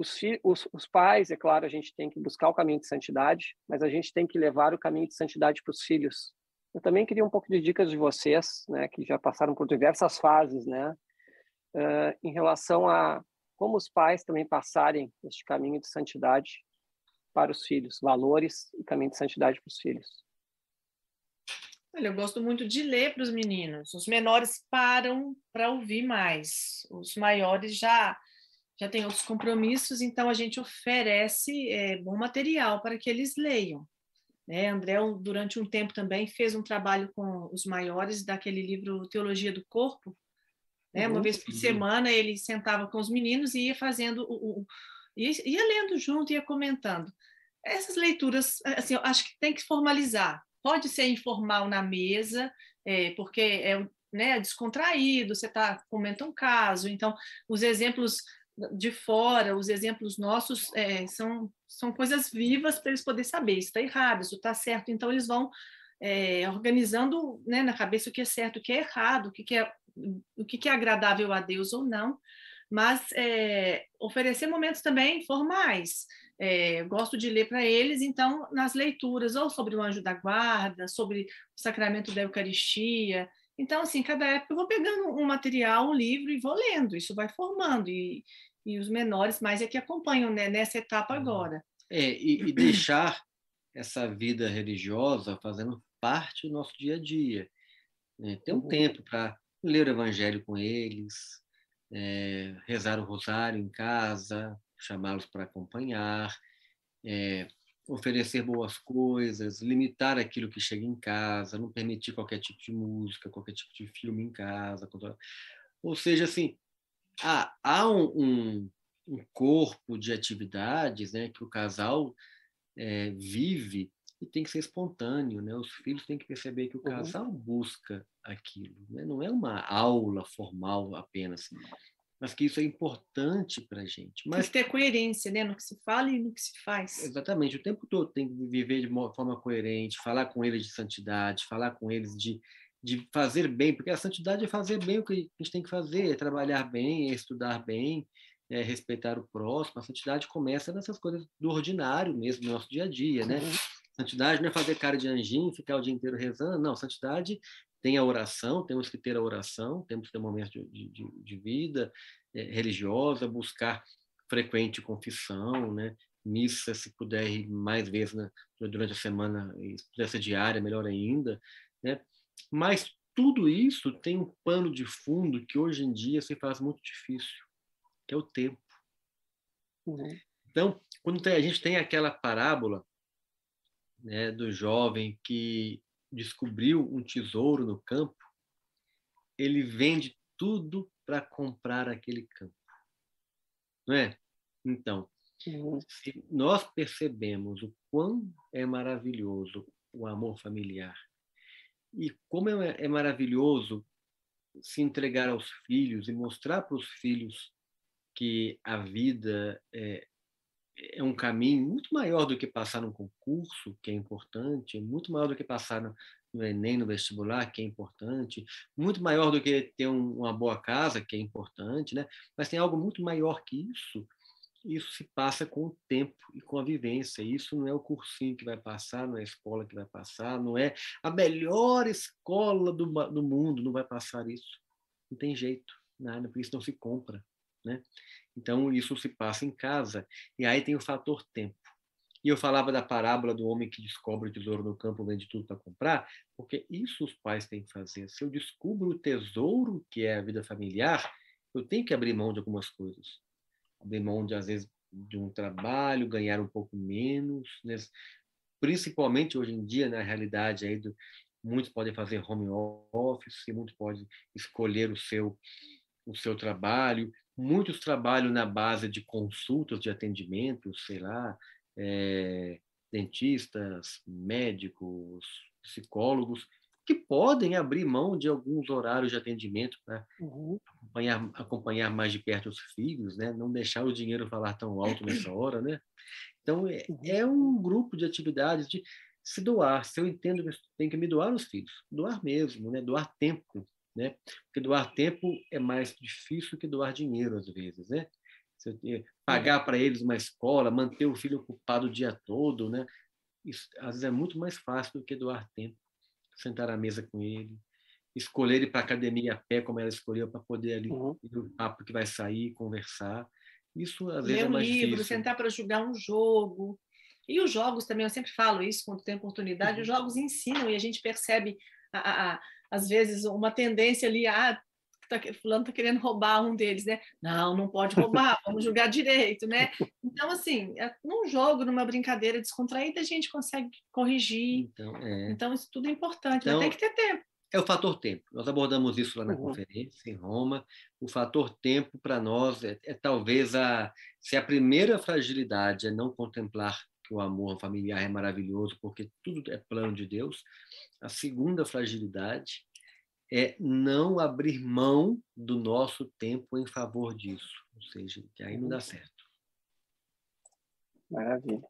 os, os, os, pais, é claro, a gente tem que buscar o caminho de santidade, mas a gente tem que levar o caminho de santidade para os filhos. Eu também queria um pouco de dicas de vocês, né, que já passaram por diversas fases, né, uh, em relação a como os pais também passarem este caminho de santidade para os filhos, valores e caminho de santidade para os filhos. Olha, eu gosto muito de ler para os meninos. Os menores param para ouvir mais. Os maiores já já tem outros compromissos, então a gente oferece é, bom material para que eles leiam. Né? André, durante um tempo também, fez um trabalho com os maiores daquele livro Teologia do Corpo. Né? Uhum, Uma vez por semana ele sentava com os meninos e ia fazendo o, o ia, ia lendo junto, ia comentando. Essas leituras, assim, eu acho que tem que formalizar. Pode ser informal na mesa, é, porque é né, descontraído, você tá, comenta um caso, então os exemplos de fora, os exemplos nossos é, são, são coisas vivas para eles poderem saber, isso está errado, isso está certo, então eles vão é, organizando né, na cabeça o que é certo, o que é errado, o que, que é, o que, que é agradável a Deus ou não, mas é, oferecer momentos também formais. É, gosto de ler para eles, então, nas leituras, ou sobre o anjo da guarda, sobre o sacramento da Eucaristia. Então, assim, cada época eu vou pegando um material, um livro e vou lendo, isso vai formando. E, e os menores mais é que acompanham né, nessa etapa uhum. agora. É, e, e deixar essa vida religiosa fazendo parte do nosso dia a dia. Né? Ter um uhum. tempo para ler o evangelho com eles, é, rezar o rosário em casa, chamá-los para acompanhar, é, oferecer boas coisas, limitar aquilo que chega em casa, não permitir qualquer tipo de música, qualquer tipo de filme em casa. Ou seja, assim, há, há um, um, um, corpo de atividades né, que o casal é, vive e tem que ser espontâneo, né? Os filhos têm que perceber que o uhum. casal uhum. busca aquilo, né? Não é uma aula formal apenas, mas que isso é importante para a gente. Mas tem que ter coerência, né? No que se fala e no que se faz. Exatamente. O tempo todo tem que viver de uma forma coerente, falar com eles de santidade, falar com eles de de fazer bem, porque a santidade é fazer bem o que a gente tem que fazer, é trabalhar bem, é estudar bem, é respeitar o próximo. A santidade começa nessas coisas do ordinário mesmo, no nosso dia a dia, né? Uhum. Santidade não é fazer cara de anjinho, ficar o dia inteiro rezando, não. Santidade tem a oração, temos que ter a oração, temos que ter momentos de, de, de vida é, religiosa, buscar frequente confissão, né? Missa, se puder ir mais vezes durante a semana, se puder ser diária, melhor ainda, né? Mas tudo isso tem um pano de fundo que hoje em dia se faz muito difícil, que é o tempo. Uhum. Então, quando a gente tem aquela parábola né, do jovem que descobriu um tesouro no campo, ele vende tudo para comprar aquele campo. Não é? Então, uhum. se nós percebemos o quão é maravilhoso o amor familiar, e como é, é maravilhoso se entregar aos filhos e mostrar para os filhos que a vida é, é um caminho muito maior do que passar num concurso, que é importante, é muito maior do que passar no, no Enem, no vestibular, que é importante, muito maior do que ter um, uma boa casa, que é importante, né? mas tem algo muito maior que isso, isso se passa com o tempo e com a vivência. Isso não é o cursinho que vai passar, não é a escola que vai passar, não é a melhor escola do, do mundo, não vai passar isso. Não tem jeito, nada, porque isso não se compra. Né? Então, isso se passa em casa. E aí tem o fator tempo. E eu falava da parábola do homem que descobre o tesouro no campo, vende tudo para comprar, porque isso os pais têm que fazer. Se eu descubro o tesouro que é a vida familiar, eu tenho que abrir mão de algumas coisas de às vezes de um trabalho, ganhar um pouco menos, né? principalmente hoje em dia na realidade aí do muitos podem fazer home office, muitos podem escolher o seu o seu trabalho, muitos trabalham na base de consultas de atendimento, sei lá, é, dentistas, médicos, psicólogos, que podem abrir mão de alguns horários de atendimento para uhum. Acompanhar, acompanhar mais de perto os filhos, né? não deixar o dinheiro falar tão alto nessa [clears throat] hora. Né? Então, é, uhum. é um grupo de atividades de se doar. Se eu entendo que tem que me doar os filhos, doar mesmo, né? doar tempo. Né? Porque doar tempo é mais difícil que doar dinheiro, às vezes. Né? pagar para eles uma escola, manter o filho ocupado o dia todo, né? Isso, às vezes é muito mais fácil do que doar tempo sentar à mesa com ele, escolher ir para a academia a pé, como ela escolheu, para poder ali uhum. ir no papo que vai sair, conversar. Isso às vezes Ler é mais um livro, difícil. sentar para jogar um jogo. E os jogos também, eu sempre falo isso quando tem oportunidade, uhum. os jogos ensinam e a gente percebe, a, a, a, às vezes, uma tendência ali, ah, tá, fulano está querendo roubar um deles, né? Não, não pode roubar, [laughs] vamos jogar direito, né? Então, assim, é, num jogo, numa brincadeira descontraída, a gente consegue corrigir. Então, é. então isso tudo é importante, então, tem que ter tempo. É o fator tempo. Nós abordamos isso lá na uhum. conferência em Roma. O fator tempo para nós é, é, talvez a se a primeira fragilidade é não contemplar que o amor familiar é maravilhoso porque tudo é plano de Deus. A segunda fragilidade é não abrir mão do nosso tempo em favor disso, ou seja, que aí não dá certo. Maravilha.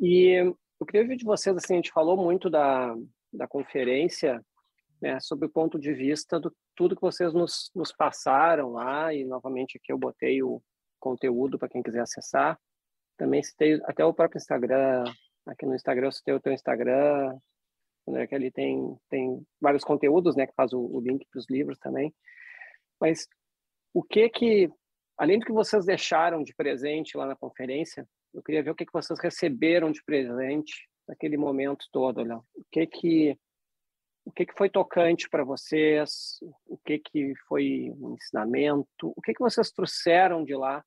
E eu queria ver de vocês, assim, a gente falou muito da, da conferência, né, sobre o ponto de vista do tudo que vocês nos, nos passaram lá, e novamente aqui eu botei o conteúdo para quem quiser acessar. Também citei até o próprio Instagram, aqui no Instagram eu citei o teu Instagram, né, que ali tem, tem vários conteúdos, né, que faz o, o link para os livros também. Mas o que que, além do que vocês deixaram de presente lá na conferência, eu queria ver o que que vocês receberam de presente naquele momento todo, olha, o que que o que que foi tocante para vocês, o que que foi um ensinamento, o que que vocês trouxeram de lá,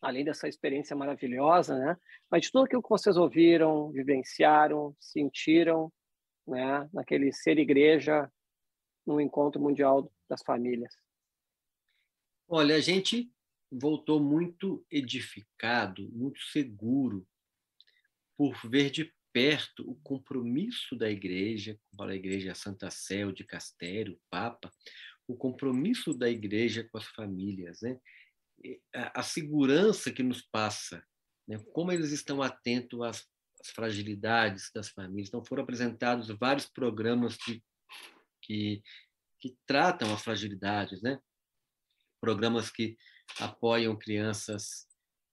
além dessa experiência maravilhosa, né? Mas de tudo aquilo que vocês ouviram, vivenciaram, sentiram, né, naquele ser igreja no encontro mundial das famílias? Olha, a gente voltou muito edificado, muito seguro por ver de perto o compromisso da igreja, com a igreja Santa Céu de Castério, Papa, o compromisso da igreja com as famílias, né? a, a segurança que nos passa, né? como eles estão atentos às as fragilidades das famílias. Então, foram apresentados vários programas que, que, que tratam as fragilidades, né? Programas que apoiam crianças,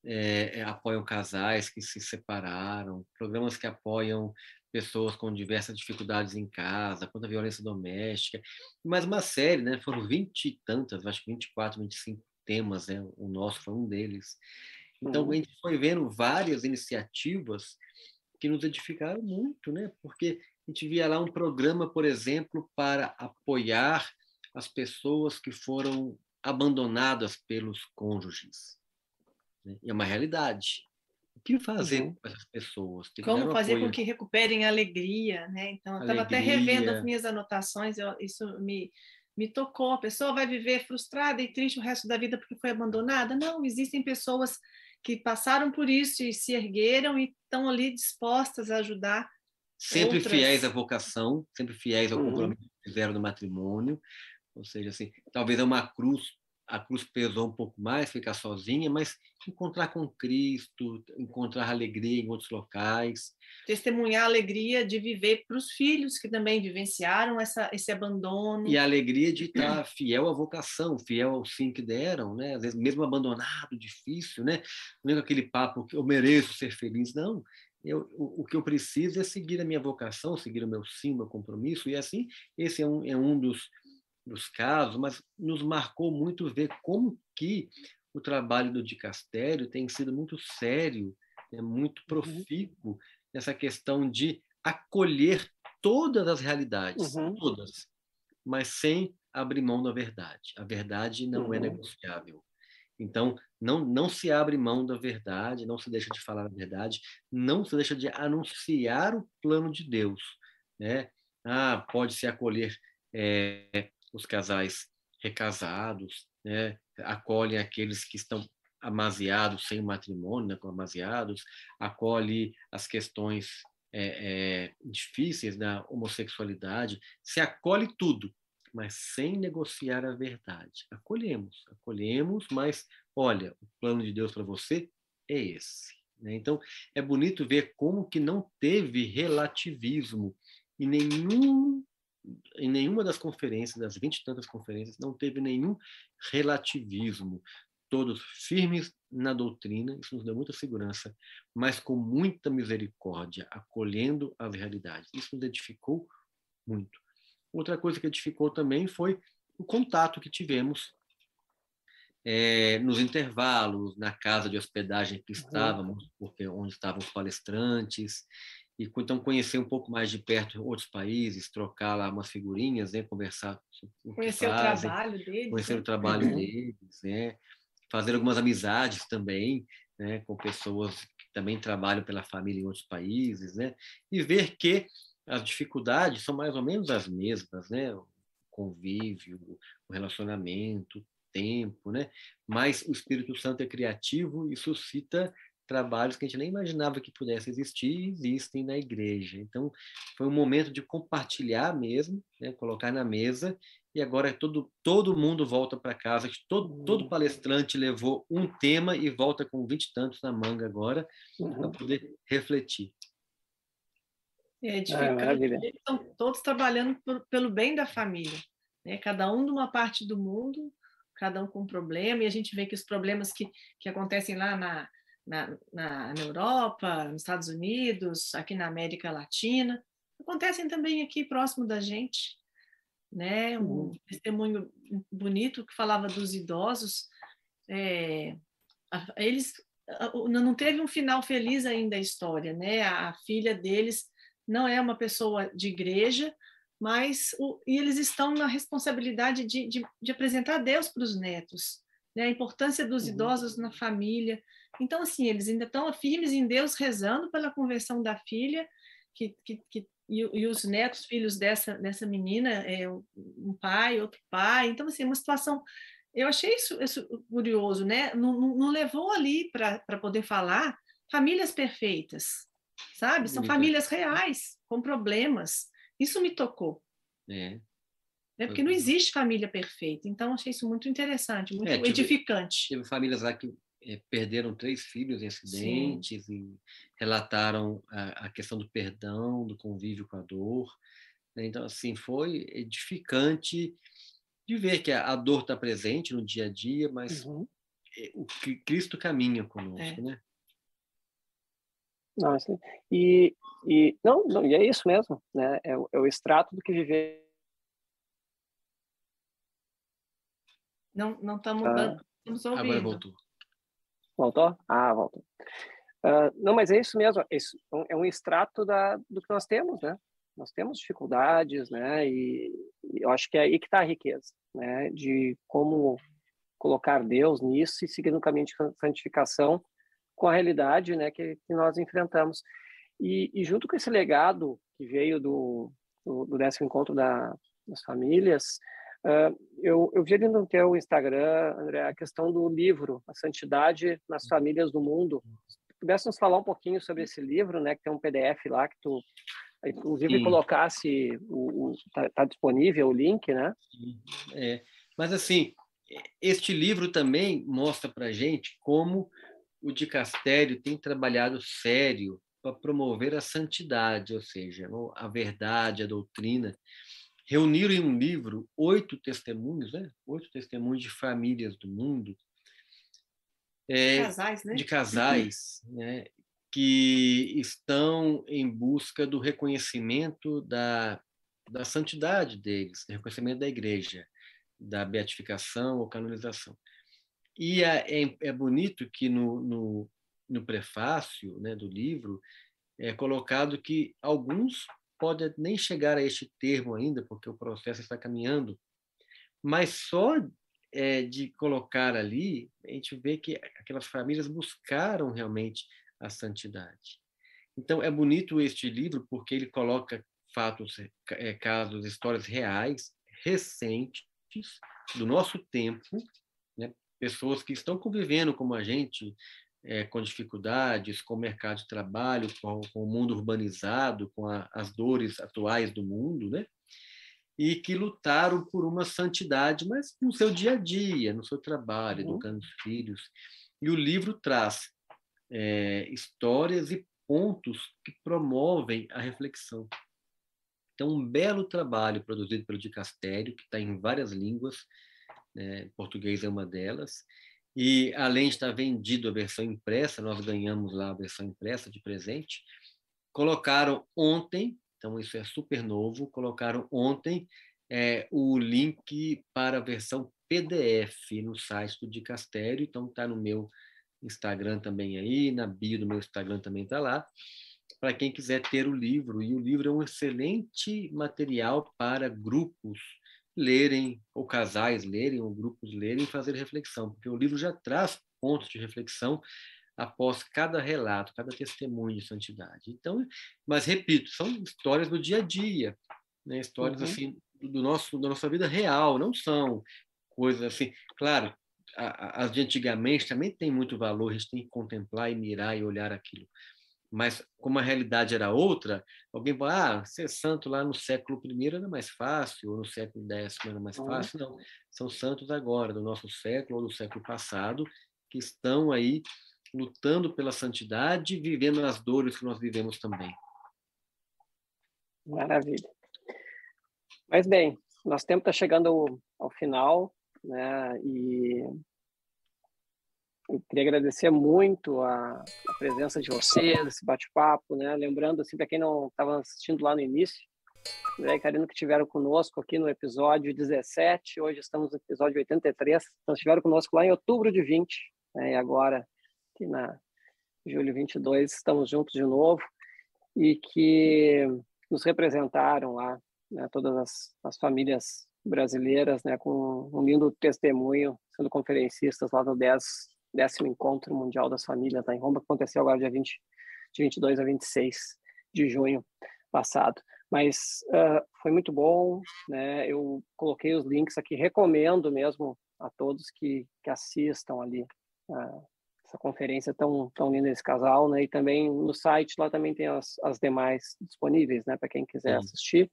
é, apoiam casais que se separaram, programas que apoiam pessoas com diversas dificuldades em casa, contra a violência doméstica, mais uma série, né? Foram vinte e tantas, acho que 24, 25 temas, né? O nosso foi um deles. Então, a gente foi vendo várias iniciativas que nos edificaram muito, né? Porque a gente via lá um programa, por exemplo, para apoiar as pessoas que foram abandonadas pelos cônjuges. Né? É uma realidade. O que fazer uhum. com essas pessoas? Tem Como fazer apoio. com que recuperem a alegria, né? Então, eu estava até revendo as minhas anotações, eu, isso me, me tocou. A pessoa vai viver frustrada e triste o resto da vida porque foi abandonada? Não, existem pessoas que passaram por isso e se ergueram e estão ali dispostas a ajudar. Sempre outras... fiéis à vocação, sempre fiéis ao uhum. compromisso que fizeram no matrimônio. Ou seja, assim, talvez é uma cruz a cruz pesou um pouco mais, ficar sozinha, mas encontrar com Cristo, encontrar alegria em outros locais. Testemunhar a alegria de viver para os filhos que também vivenciaram essa, esse abandono. E a alegria de estar fiel à vocação, fiel ao sim que deram, né? às vezes mesmo abandonado, difícil, né? não é aquele papo que eu mereço ser feliz, não. Eu, o, o, que eu preciso é seguir a minha vocação, seguir o meu sim, meu compromisso, e assim, esse é um, é um dos dos casos, mas nos marcou muito ver como que o trabalho do dicastério tem sido muito sério, é muito uhum. profícuo nessa questão de acolher todas as realidades, uhum. todas, mas sem abrir mão da verdade. A verdade não é uhum. é negociável. Então, não, não se abre mão da verdade, não se deixa de falar a verdade, não se deixa de anunciar o plano de Deus. Né? Ah, pode se acolher é, os casais recasados, né? acolhe aqueles que estão amaziados sem matrimônio, né? amaziados, acolhe as questões é, é, difíceis da homossexualidade, se acolhe tudo, mas sem negociar a verdade. Acolhemos, acolhemos, mas olha, o plano de Deus para você é esse. Né? Então, é bonito ver como que não teve relativismo em nenhum em nenhuma das conferências, das vinte e tantas conferências, não teve nenhum relativismo. Todos firmes na doutrina, isso nos deu muita segurança, mas com muita misericórdia, acolhendo as realidades. Isso nos edificou muito. Outra coisa que edificou também foi o contato que tivemos é, nos intervalos, na casa de hospedagem que estávamos, porque onde estavam os palestrantes, e então conhecer um pouco mais de perto outros países, trocar lá umas figurinhas, né, conversar o conhecer fazem, o trabalho deles, conhecer né? o trabalho uhum. deles, né, fazer algumas amizades também, né, com pessoas que também trabalham pela família em outros países, né, e ver que as dificuldades são mais ou menos as mesmas, né, o convívio, o relacionamento, o tempo, né, mas o Espírito Santo é criativo e suscita trabalhos que a gente nem imaginava que pudesse existir existem na igreja. Então, foi um momento de compartilhar mesmo, né, colocar na mesa, e agora todo, todo mundo volta para casa, todo, todo palestrante levou um tema e volta com vinte e tantos na manga agora, uhum. para poder refletir. É edificante. É, estão todos trabalhando por, pelo bem da família, né? cada um de uma parte do mundo, cada um com um problema, e a gente vê que os problemas que, que acontecem lá na, na, na, na Europa, nos Estados Unidos, aqui na América Latina, acontecem também aqui próximo da gente. Né? Um uhum. testemunho bonito que falava dos idosos. É, eles não teve um final feliz ainda a história, né? A filha deles não é uma pessoa de igreja, mas o, e eles estão na responsabilidade de, de, de apresentar Deus para os netos, né? A importância dos uhum. idosos na família, então, assim, eles ainda estão firmes em Deus, rezando pela conversão da filha, que, que, que e, e, os netos, filhos dessa, dessa menina, é, um pai, outro pai. Então, assim, uma situação. Eu achei isso, isso curioso, né? Não, não levou ali para poder falar famílias perfeitas, sabe? São famílias reais, com problemas. Isso me tocou. É. É porque não existe família perfeita. Então, achei isso muito interessante, muito é, tive, edificante. Teve famílias lá que é, perderam três filhos em acidentes Sim. e relataram a, a, questão do perdão, do convívio com a dor. Né? Então, assim, foi edificante de ver que a, a dor está presente no dia a dia, mas uhum. É, o Cristo caminha conosco, é. né? Nossa, e, e não, não, e é isso mesmo, né? É, é o extrato do que viver. Não, não estamos ah, ouvindo. Agora voltou. Voltou? Ah, voltou. Uh, não, mas é isso mesmo. É, isso, é um extrato da, do que nós temos, né? Nós temos dificuldades, né? E, e eu acho que é aí que está a riqueza, né? De como colocar Deus nisso e seguir no caminho de santificação com a realidade, né? Que, que nós enfrentamos. E, e, junto com esse legado que veio do, do, do décimo encontro da, das famílias, Uh, eu, eu vi ali no teu Instagram, André, a questão do livro, A Santidade nas Famílias do Mundo. Se pudesse nos falar um pouquinho sobre esse livro, né, que tem um PDF lá que tu, inclusive, Sim. colocasse, o, tá, tá, disponível o link, né? É, mas, assim, este livro também mostra para gente como o dicastério tem trabalhado sério para promover a santidade, ou seja, a verdade, a doutrina reuniram em um livro oito testemunhos, né? oito testemunhos de famílias do mundo, é, casais, né? de casais, né? que estão em busca do reconhecimento da, da santidade deles, do reconhecimento da igreja, da beatificação ou canonização. E é, é, é bonito que no, no, no prefácio né, do livro é colocado que alguns pode nem chegar a este termo ainda, porque o processo está caminhando, mas só é, de colocar ali, a gente vê que aquelas famílias buscaram realmente a santidade. Então, é bonito este livro porque ele coloca fatos, é, casos, histórias reais, recentes, do nosso tempo, né? pessoas que estão convivendo como a gente, é, com dificuldades, com o mercado de trabalho, com, com o mundo urbanizado, com a, as dores atuais do mundo, né? E que lutaram por uma santidade, mas no seu dia a dia, no seu trabalho, uhum. educando os filhos. E o livro traz é, histórias e pontos que promovem a reflexão. Então, um belo trabalho produzido pelo Dicastério, que está em várias línguas, né? português é uma delas, e além de estar vendido a versão impressa, nós ganhamos lá a versão impressa de presente. Colocaram ontem, então isso é super novo, colocaram ontem é, o link para a versão PDF no site do Dicastério, então está no meu Instagram também aí, na bio do meu Instagram também está lá. para quem quiser ter o livro. E o livro é um excelente material para grupos lerem, ou casais lerem, ou grupos lerem fazer reflexão, porque o livro já traz pontos de reflexão após cada relato, cada testemunho de santidade. Então, mas repito, são histórias do dia a dia, né? histórias uhum. assim do nosso da nossa vida real, não são coisas assim. Claro, as de antigamente também tem muito valor, a gente tem que contemplar e mirar e olhar aquilo. Mas como a realidade era outra, alguém fala, ah, ser santo lá no século I era mais fácil, ou no século X era mais fácil. Não, são santos agora, do nosso século ou do século passado, que estão aí lutando pela santidade, vivendo as dores que nós vivemos também. Maravilha. Mas bem, nosso tempo está chegando ao, ao final, né? E eu queria agradecer muito a, a presença de vocês, esse bate-papo, né? Lembrando, assim, para quem não estava assistindo lá no início, André e que estiveram conosco aqui no episódio 17, hoje estamos no episódio 83, então estiveram conosco lá em outubro de 20, né? e agora, aqui na julho 22, estamos juntos de novo, e que nos representaram lá, né? todas as, as famílias brasileiras, né? com um lindo testemunho, sendo conferencistas lá no 10 décimo encontro mundial das famílias lá em Roma, que aconteceu agora dia 20, de 22 a 26 de junho passado. Mas uh, foi muito bom, né? Eu coloquei os links aqui, recomendo mesmo a todos que, que assistam ali uh, essa conferência tão tão linda desse casal, né? E também no site lá também tem as, as demais disponíveis, né? Para quem quiser Sim. assistir.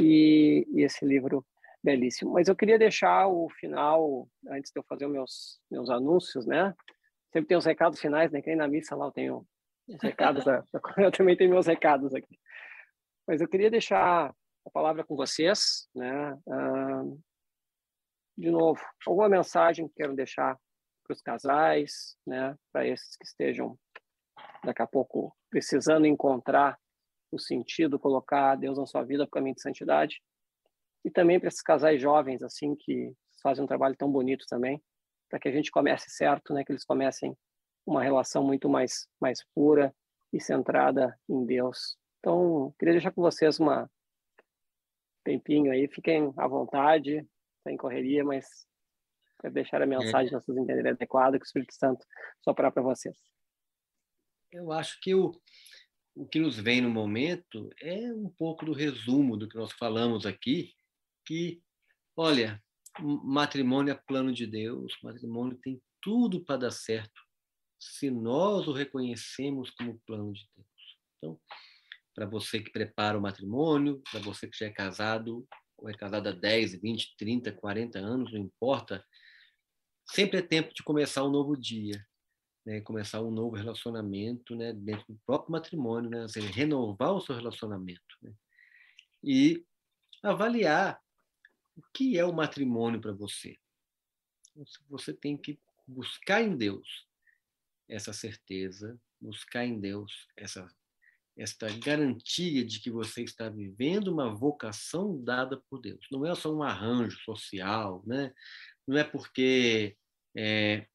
E, e esse livro belíssimo. Mas eu queria deixar o final, antes de eu fazer os meus, meus anúncios, né? Sempre tem os recados finais, né? Que na missa lá eu tenho os recados, [laughs] eu também tenho meus recados aqui. Mas eu queria deixar a palavra com vocês, né? Uh, de novo, alguma mensagem que quero deixar para os casais, né? Para esses que estejam daqui a pouco precisando encontrar o sentido, colocar Deus na sua vida por caminho de santidade e também para esses casais jovens assim que fazem um trabalho tão bonito também, para que a gente comece certo, né, que eles comecem uma relação muito mais mais pura e centrada em Deus. Então, queria deixar com vocês uma tempinho aí, fiquem à vontade, sem correria, mas para deixar a é. mensagem é. vocês entenderem adequada que o Espírito Santo soprar para vocês. Eu acho que o, o que nos vem no momento é um pouco do resumo do que nós falamos aqui, que, olha, matrimônio é plano de Deus, matrimônio tem tudo para dar certo, se nós o reconhecemos como plano de Deus. Então, para você que prepara o matrimônio, para você que já é casado, ou é casado há 10, 20, 30, 40 anos, não importa, sempre é tempo de começar um novo dia, né? começar um novo relacionamento né? dentro do próprio matrimônio, né? Renovar o seu relacionamento. Né? E avaliar o que é o matrimônio para você? Você tem que buscar em Deus essa certeza, buscar em Deus essa esta garantia de que você está vivendo uma vocação dada por Deus. Não é só um arranjo social, né? Não é porque é,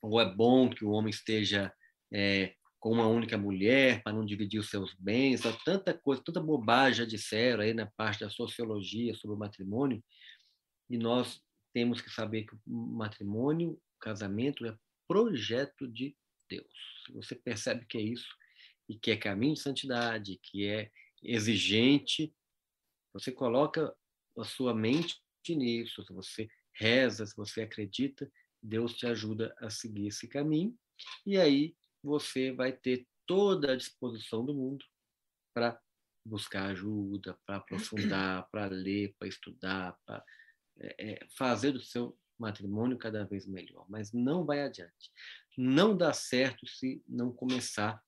ou é bom que o homem esteja é, com uma única mulher para não dividir os seus bens, tanta coisa, tanta bobagem já disseram aí na parte da sociologia sobre o matrimônio, e nós temos que saber que o matrimônio, o casamento é projeto de Deus. Se você percebe que é isso e que é caminho de santidade, que é exigente, você coloca a sua mente nisso, se você reza, se você acredita, Deus te ajuda a seguir esse caminho, e aí você vai ter toda a disposição do mundo para buscar ajuda, para aprofundar, [clears throat] para ler, para estudar, para é, é, fazer do seu matrimônio cada vez melhor. Mas não vai adiante. Não dá certo se não começar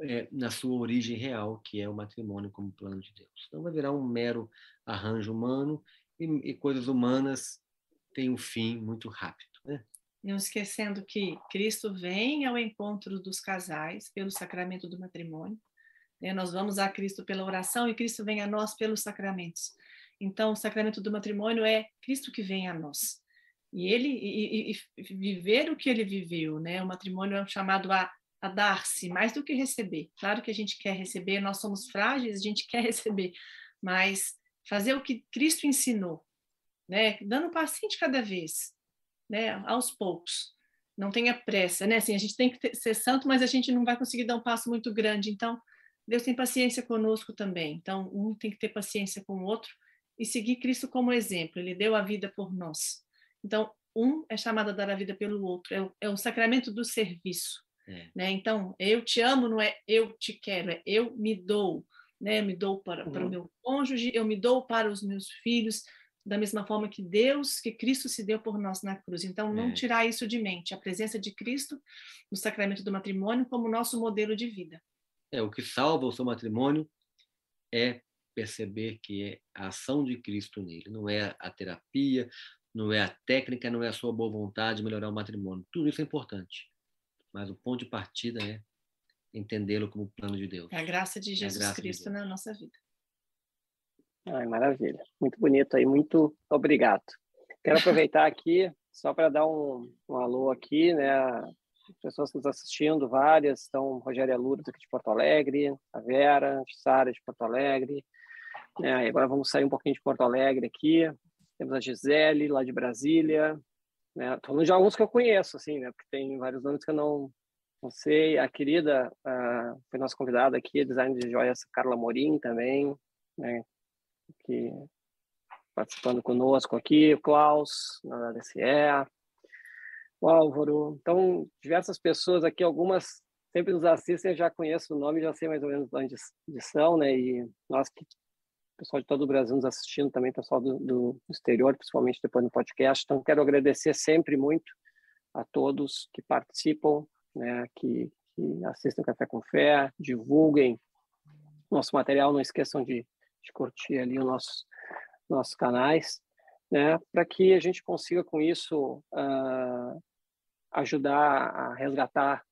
é, na sua origem real, que é o matrimônio como plano de Deus. Não vai virar um mero arranjo humano e, e coisas humanas têm um fim muito rápido. Né? Não esquecendo que Cristo vem ao encontro dos casais pelo sacramento do matrimônio. Né? Nós vamos a Cristo pela oração e Cristo vem a nós pelos sacramentos. Então, o sacramento do matrimônio é Cristo que vem a nós. E ele e, e, e viver o que ele viveu, né? O matrimônio é chamado a a dar-se mais do que receber. Claro que a gente quer receber, nós somos frágeis, a gente [laughs] quer receber, mas fazer o que Cristo ensinou, né? Dando um passinho de cada vez, né? Aos poucos. Não tenha pressa, né? Assim, a gente tem que ter, ser santo, mas a gente não vai conseguir dar um passo muito grande. Então, Deus tem paciência conosco também. Então, um tem que ter paciência com o outro e seguir Cristo como exemplo. Ele deu a vida por nós. Então, um é chamado a dar a vida pelo outro. É o, é o sacramento do serviço. É. Né? Então, eu te amo, não é eu te quero, é eu me dou. Né? Eu me dou para, uhum. para o uhum. meu cônjuge, eu me dou para os meus filhos, da mesma forma que Deus, que Cristo se deu por nós na cruz. Então, não é. tirar isso de mente, a presença de Cristo no sacramento do matrimônio como nosso modelo de vida. É, o que salva o seu matrimônio é perceber que é a ação de Cristo nele, não é a terapia, não é a técnica, não é a sua boa vontade de melhorar o matrimônio. Tudo isso é importante. Mas o ponto de partida é entendê-lo como plano de Deus. É a graça de Jesus graça Cristo de na nossa vida. Ai, maravilha. Muito bonito aí, muito obrigado. Quero aproveitar aqui só para dar um, um alô aqui, né? pessoas nos assistindo, várias, estão Rogério Lourdes aqui de Porto Alegre, a Vera, a Sara de Porto Alegre, né? agora vamos sair um pouquinho de Porto Alegre aqui, temos a Gisele, lá de Brasília, né? falando de alguns que eu conheço, assim, né? Porque tem vários nomes que eu não, não sei. A querida uh, foi nossa convidada aqui, design de joias Carla Morim também, né? Que participando conosco aqui, o Klaus, na DCE, o Álvaro. Então, diversas pessoas aqui, algumas sempre nos assistem, já conheço o nome, já sei mais ou menos onde são, né? E nós que pessoal de todo o Brasil nos assistindo, também pessoal do, do exterior, principalmente depois no podcast. Então, quero agradecer sempre muito a todos que participam, né, que, que assistem Café com Fé, divulguem nosso material, não esqueçam de, de curtir ali os nossos, nossos canais, né, para que a gente consiga com isso uh, ajudar a resgatar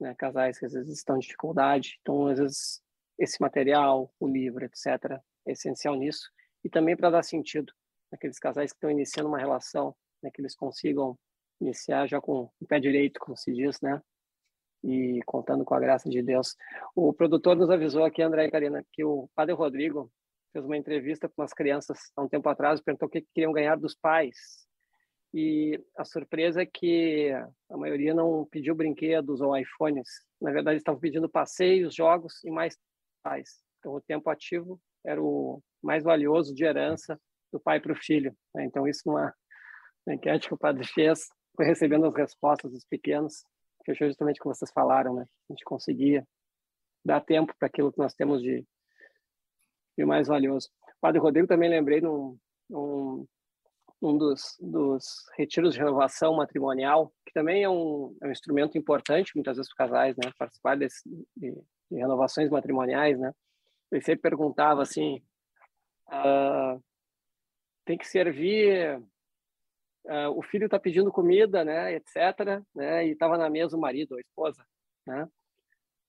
né, casais que às vezes estão em dificuldade. Então, às vezes, esse material, o livro, etc., é essencial nisso. E também para dar sentido naqueles casais que estão iniciando uma relação, né, que eles consigam iniciar já com o pé direito, como se diz, né? E contando com a graça de Deus. O produtor nos avisou aqui, André e Karina, que o Padre Rodrigo fez uma entrevista com umas crianças há um tempo atrás, perguntou o que queriam ganhar dos pais. E a surpresa é que a maioria não pediu brinquedos ou iPhones. Na verdade, estavam pedindo passeios, jogos e mais pais. Então, o tempo ativo era o mais valioso de herança do pai para o filho. Né? Então, isso uma, uma enquete que o padre fez, foi recebendo as respostas dos pequenos, fechou justamente o que vocês falaram, né? A gente conseguia dar tempo para aquilo que nós temos de, de mais valioso. O padre Rodrigo também lembrei num, num, um dos, dos retiros de renovação matrimonial, que também é um, é um instrumento importante, muitas vezes para casais, né? Participar desse, de, de renovações matrimoniais, né? ele sempre perguntava assim, ah, tem que servir, ah, o filho está pedindo comida, né, etc, né, e estava na mesa o marido, a esposa, né,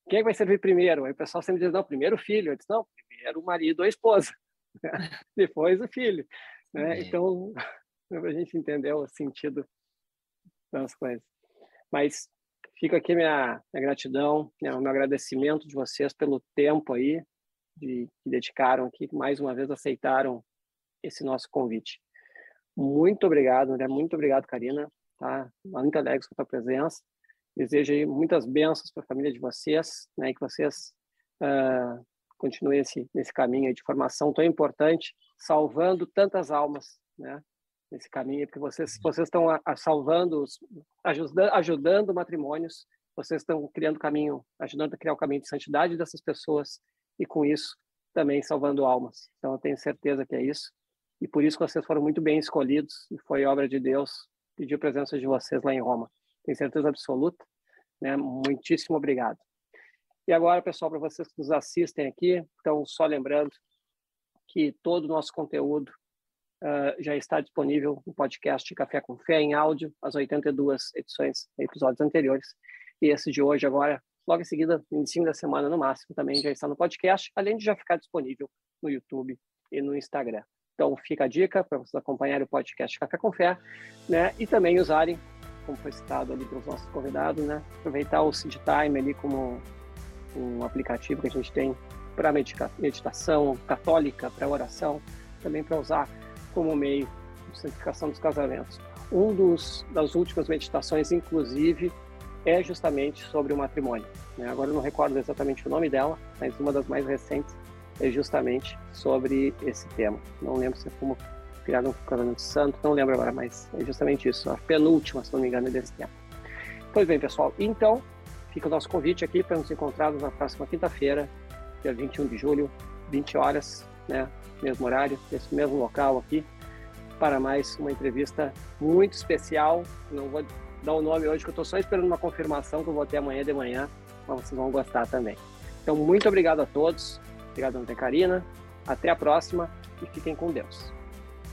quem é que vai servir primeiro? Aí o pessoal sempre diz, não, primeiro o filho, eu disse, não, primeiro o marido ou a esposa, [laughs] depois o filho, né, então, a gente entendeu o sentido das coisas. Mas fica aqui minha, minha gratidão, né, o meu agradecimento de vocês pelo tempo aí, de, que dedicaram aqui, mais uma vez aceitaram esse nosso convite. Muito obrigado, André, muito obrigado, Karina, tá? Muito alegre com a tua presença. Desejo muitas bênçãos para a família de vocês, né? Que vocês uh, continuem esse, nesse caminho de formação tão importante, salvando tantas almas, né? Nesse caminho, porque vocês, vocês estão a, a salvando, ajudando, ajudando matrimônios, vocês estão criando caminho, ajudando a criar o caminho de santidade dessas pessoas e com isso também salvando almas. Então eu tenho certeza que é isso. E por isso vocês foram muito bem escolhidos e foi obra de Deus pedir a presença de vocês lá em Roma. Tenho certeza absoluta. Né? Muitíssimo obrigado. E agora, pessoal, para vocês que nos assistem aqui, então só lembrando que todo o nosso conteúdo uh, já está disponível no podcast Café com Fé em áudio, as 82 edições, episódios anteriores. E esse de hoje agora logo em seguida, no início da semana no máximo, também já está no podcast, além de já ficar disponível no YouTube e no Instagram. Então fica a dica para vocês acompanharem o podcast Café com Fé, né? E também usarem como foi citado ali pelos nossos convidados, né? Aproveitar o Seed Time ali como um aplicativo que a gente tem para meditação católica, para oração, também para usar como meio de santificação dos casamentos. Um dos das últimas meditações, inclusive, é justamente sobre o matrimônio. Né? Agora eu não recordo exatamente o nome dela, mas uma das mais recentes é justamente sobre esse tema. Não lembro se é como criado um casamento santo, não lembro agora, mas é justamente isso, a penúltima, se não me engano, desse tema. Pois bem, pessoal, então fica o nosso convite aqui para nos encontrarmos na próxima quinta-feira, dia 21 de julho, 20 horas, né, mesmo horário, nesse mesmo local aqui, para mais uma entrevista muito especial. Não vou dar o nome hoje, que eu estou só esperando uma confirmação que eu vou ter amanhã de manhã, mas vocês vão gostar também. Então, muito obrigado a todos. Obrigado, Ana Karina. Até a próxima e fiquem com Deus.